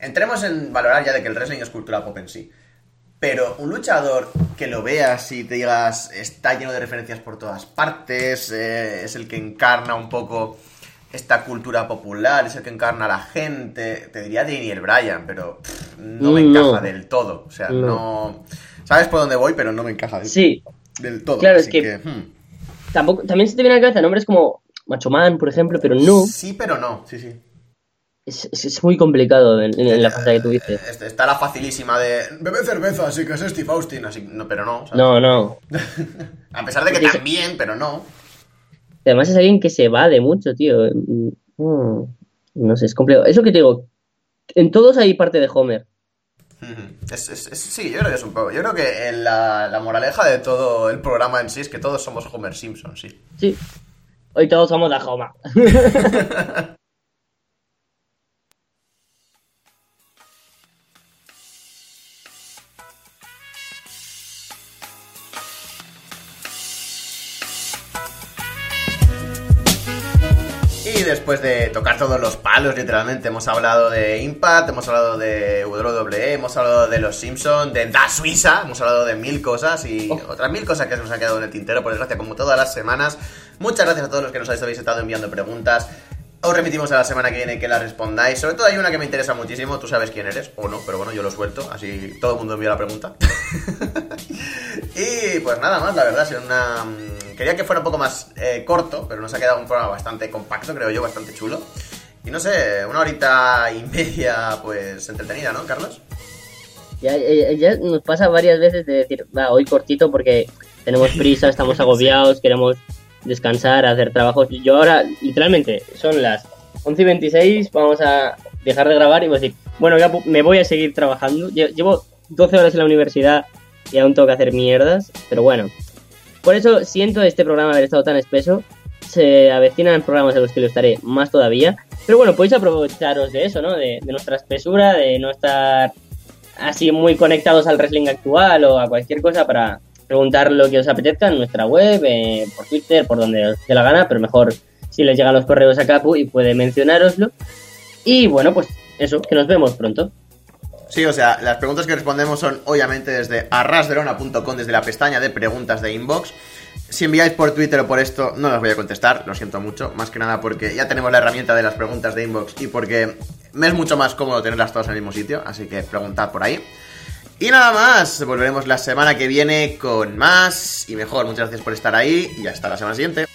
entremos en valorar ya de que el wrestling es cultura pop en sí. Pero un luchador que lo veas y te digas está lleno de referencias por todas partes, eh, es el que encarna un poco esta cultura popular, es el que encarna a la gente, te diría Daniel Bryan, pero pff, no me Mm, no. encaja del todo. O sea, No. no. ¿Sabes por dónde voy? Pero no me encaja del, Sí, del todo. Claro, es así que- hmm. tampoco, también se te viene a la cabeza nombres como Macho Man, por ejemplo, pero no. Sí, pero no, sí, sí. Es, muy complicado en, la fase que tú dices. Está la facilísima de bebe cerveza, así que es Steve Austin, así, no, pero no. No, no. A pesar de que también, pero no. Además es alguien que se va de mucho, tío. Mm, no sé, es complejo. Eso que te digo, en todos hay parte de Homer. Sí, yo creo que es un poco. Yo creo que la, la, moraleja de todo el programa en sí es que todos somos Homer Simpson, sí. Sí. Hoy todos somos de Homer. después de tocar todos los palos, literalmente. Hemos hablado de Impact, hemos hablado de WWE, hemos hablado de Los Simpsons, de Da Suiza, hemos hablado de mil cosas y oh. otras mil cosas que se nos han quedado en el tintero, por desgracia, como todas las semanas. Muchas gracias a todos los que nos habéis estado enviando preguntas. Os remitimos a la semana que viene que las respondáis. Sobre todo hay una que me interesa muchísimo. Tú sabes quién eres, o no, pero bueno, yo lo suelto. Así todo el mundo envía la pregunta. y pues nada más, la verdad, es una Quería que fuera un poco más eh, corto, pero nos ha quedado un programa bastante compacto, creo yo, bastante chulo. Y no sé, una horita y media, pues entretenida, ¿no, Carlos? Ya, ya, nos pasa varias veces de decir, va, hoy cortito porque tenemos prisa, estamos agobiados, queremos descansar, hacer trabajos. Yo ahora, literalmente, son las 11 y 26, vamos a dejar de grabar y decir, bueno, ya me voy a seguir trabajando. Llevo 12 horas en la universidad y aún tengo que hacer mierdas, pero bueno, por eso siento este programa haber estado tan espeso. Se avecinan programas en los que lo estaré más todavía. Pero bueno, podéis aprovecharos de eso, ¿no? De, nuestra espesura, de no estar así muy conectados al wrestling actual o a cualquier cosa para preguntar lo que os apetezca en nuestra web, eh, por Twitter, por donde os dé la gana, pero mejor si les llegan los correos a Capu y puede mencionároslo. Y bueno, pues eso, que nos vemos pronto. Sí, o sea, las preguntas que respondemos son obviamente desde arrasverona.com, desde la pestaña de preguntas de inbox. Si enviáis por Twitter o por esto, no las voy a contestar, lo siento mucho, más que nada porque ya tenemos la herramienta de las preguntas de inbox y porque me es mucho más cómodo tenerlas todas en el mismo sitio, así que preguntad por ahí. Y nada más, volveremos la semana que viene con más y mejor. Muchas gracias por estar ahí y hasta la semana siguiente.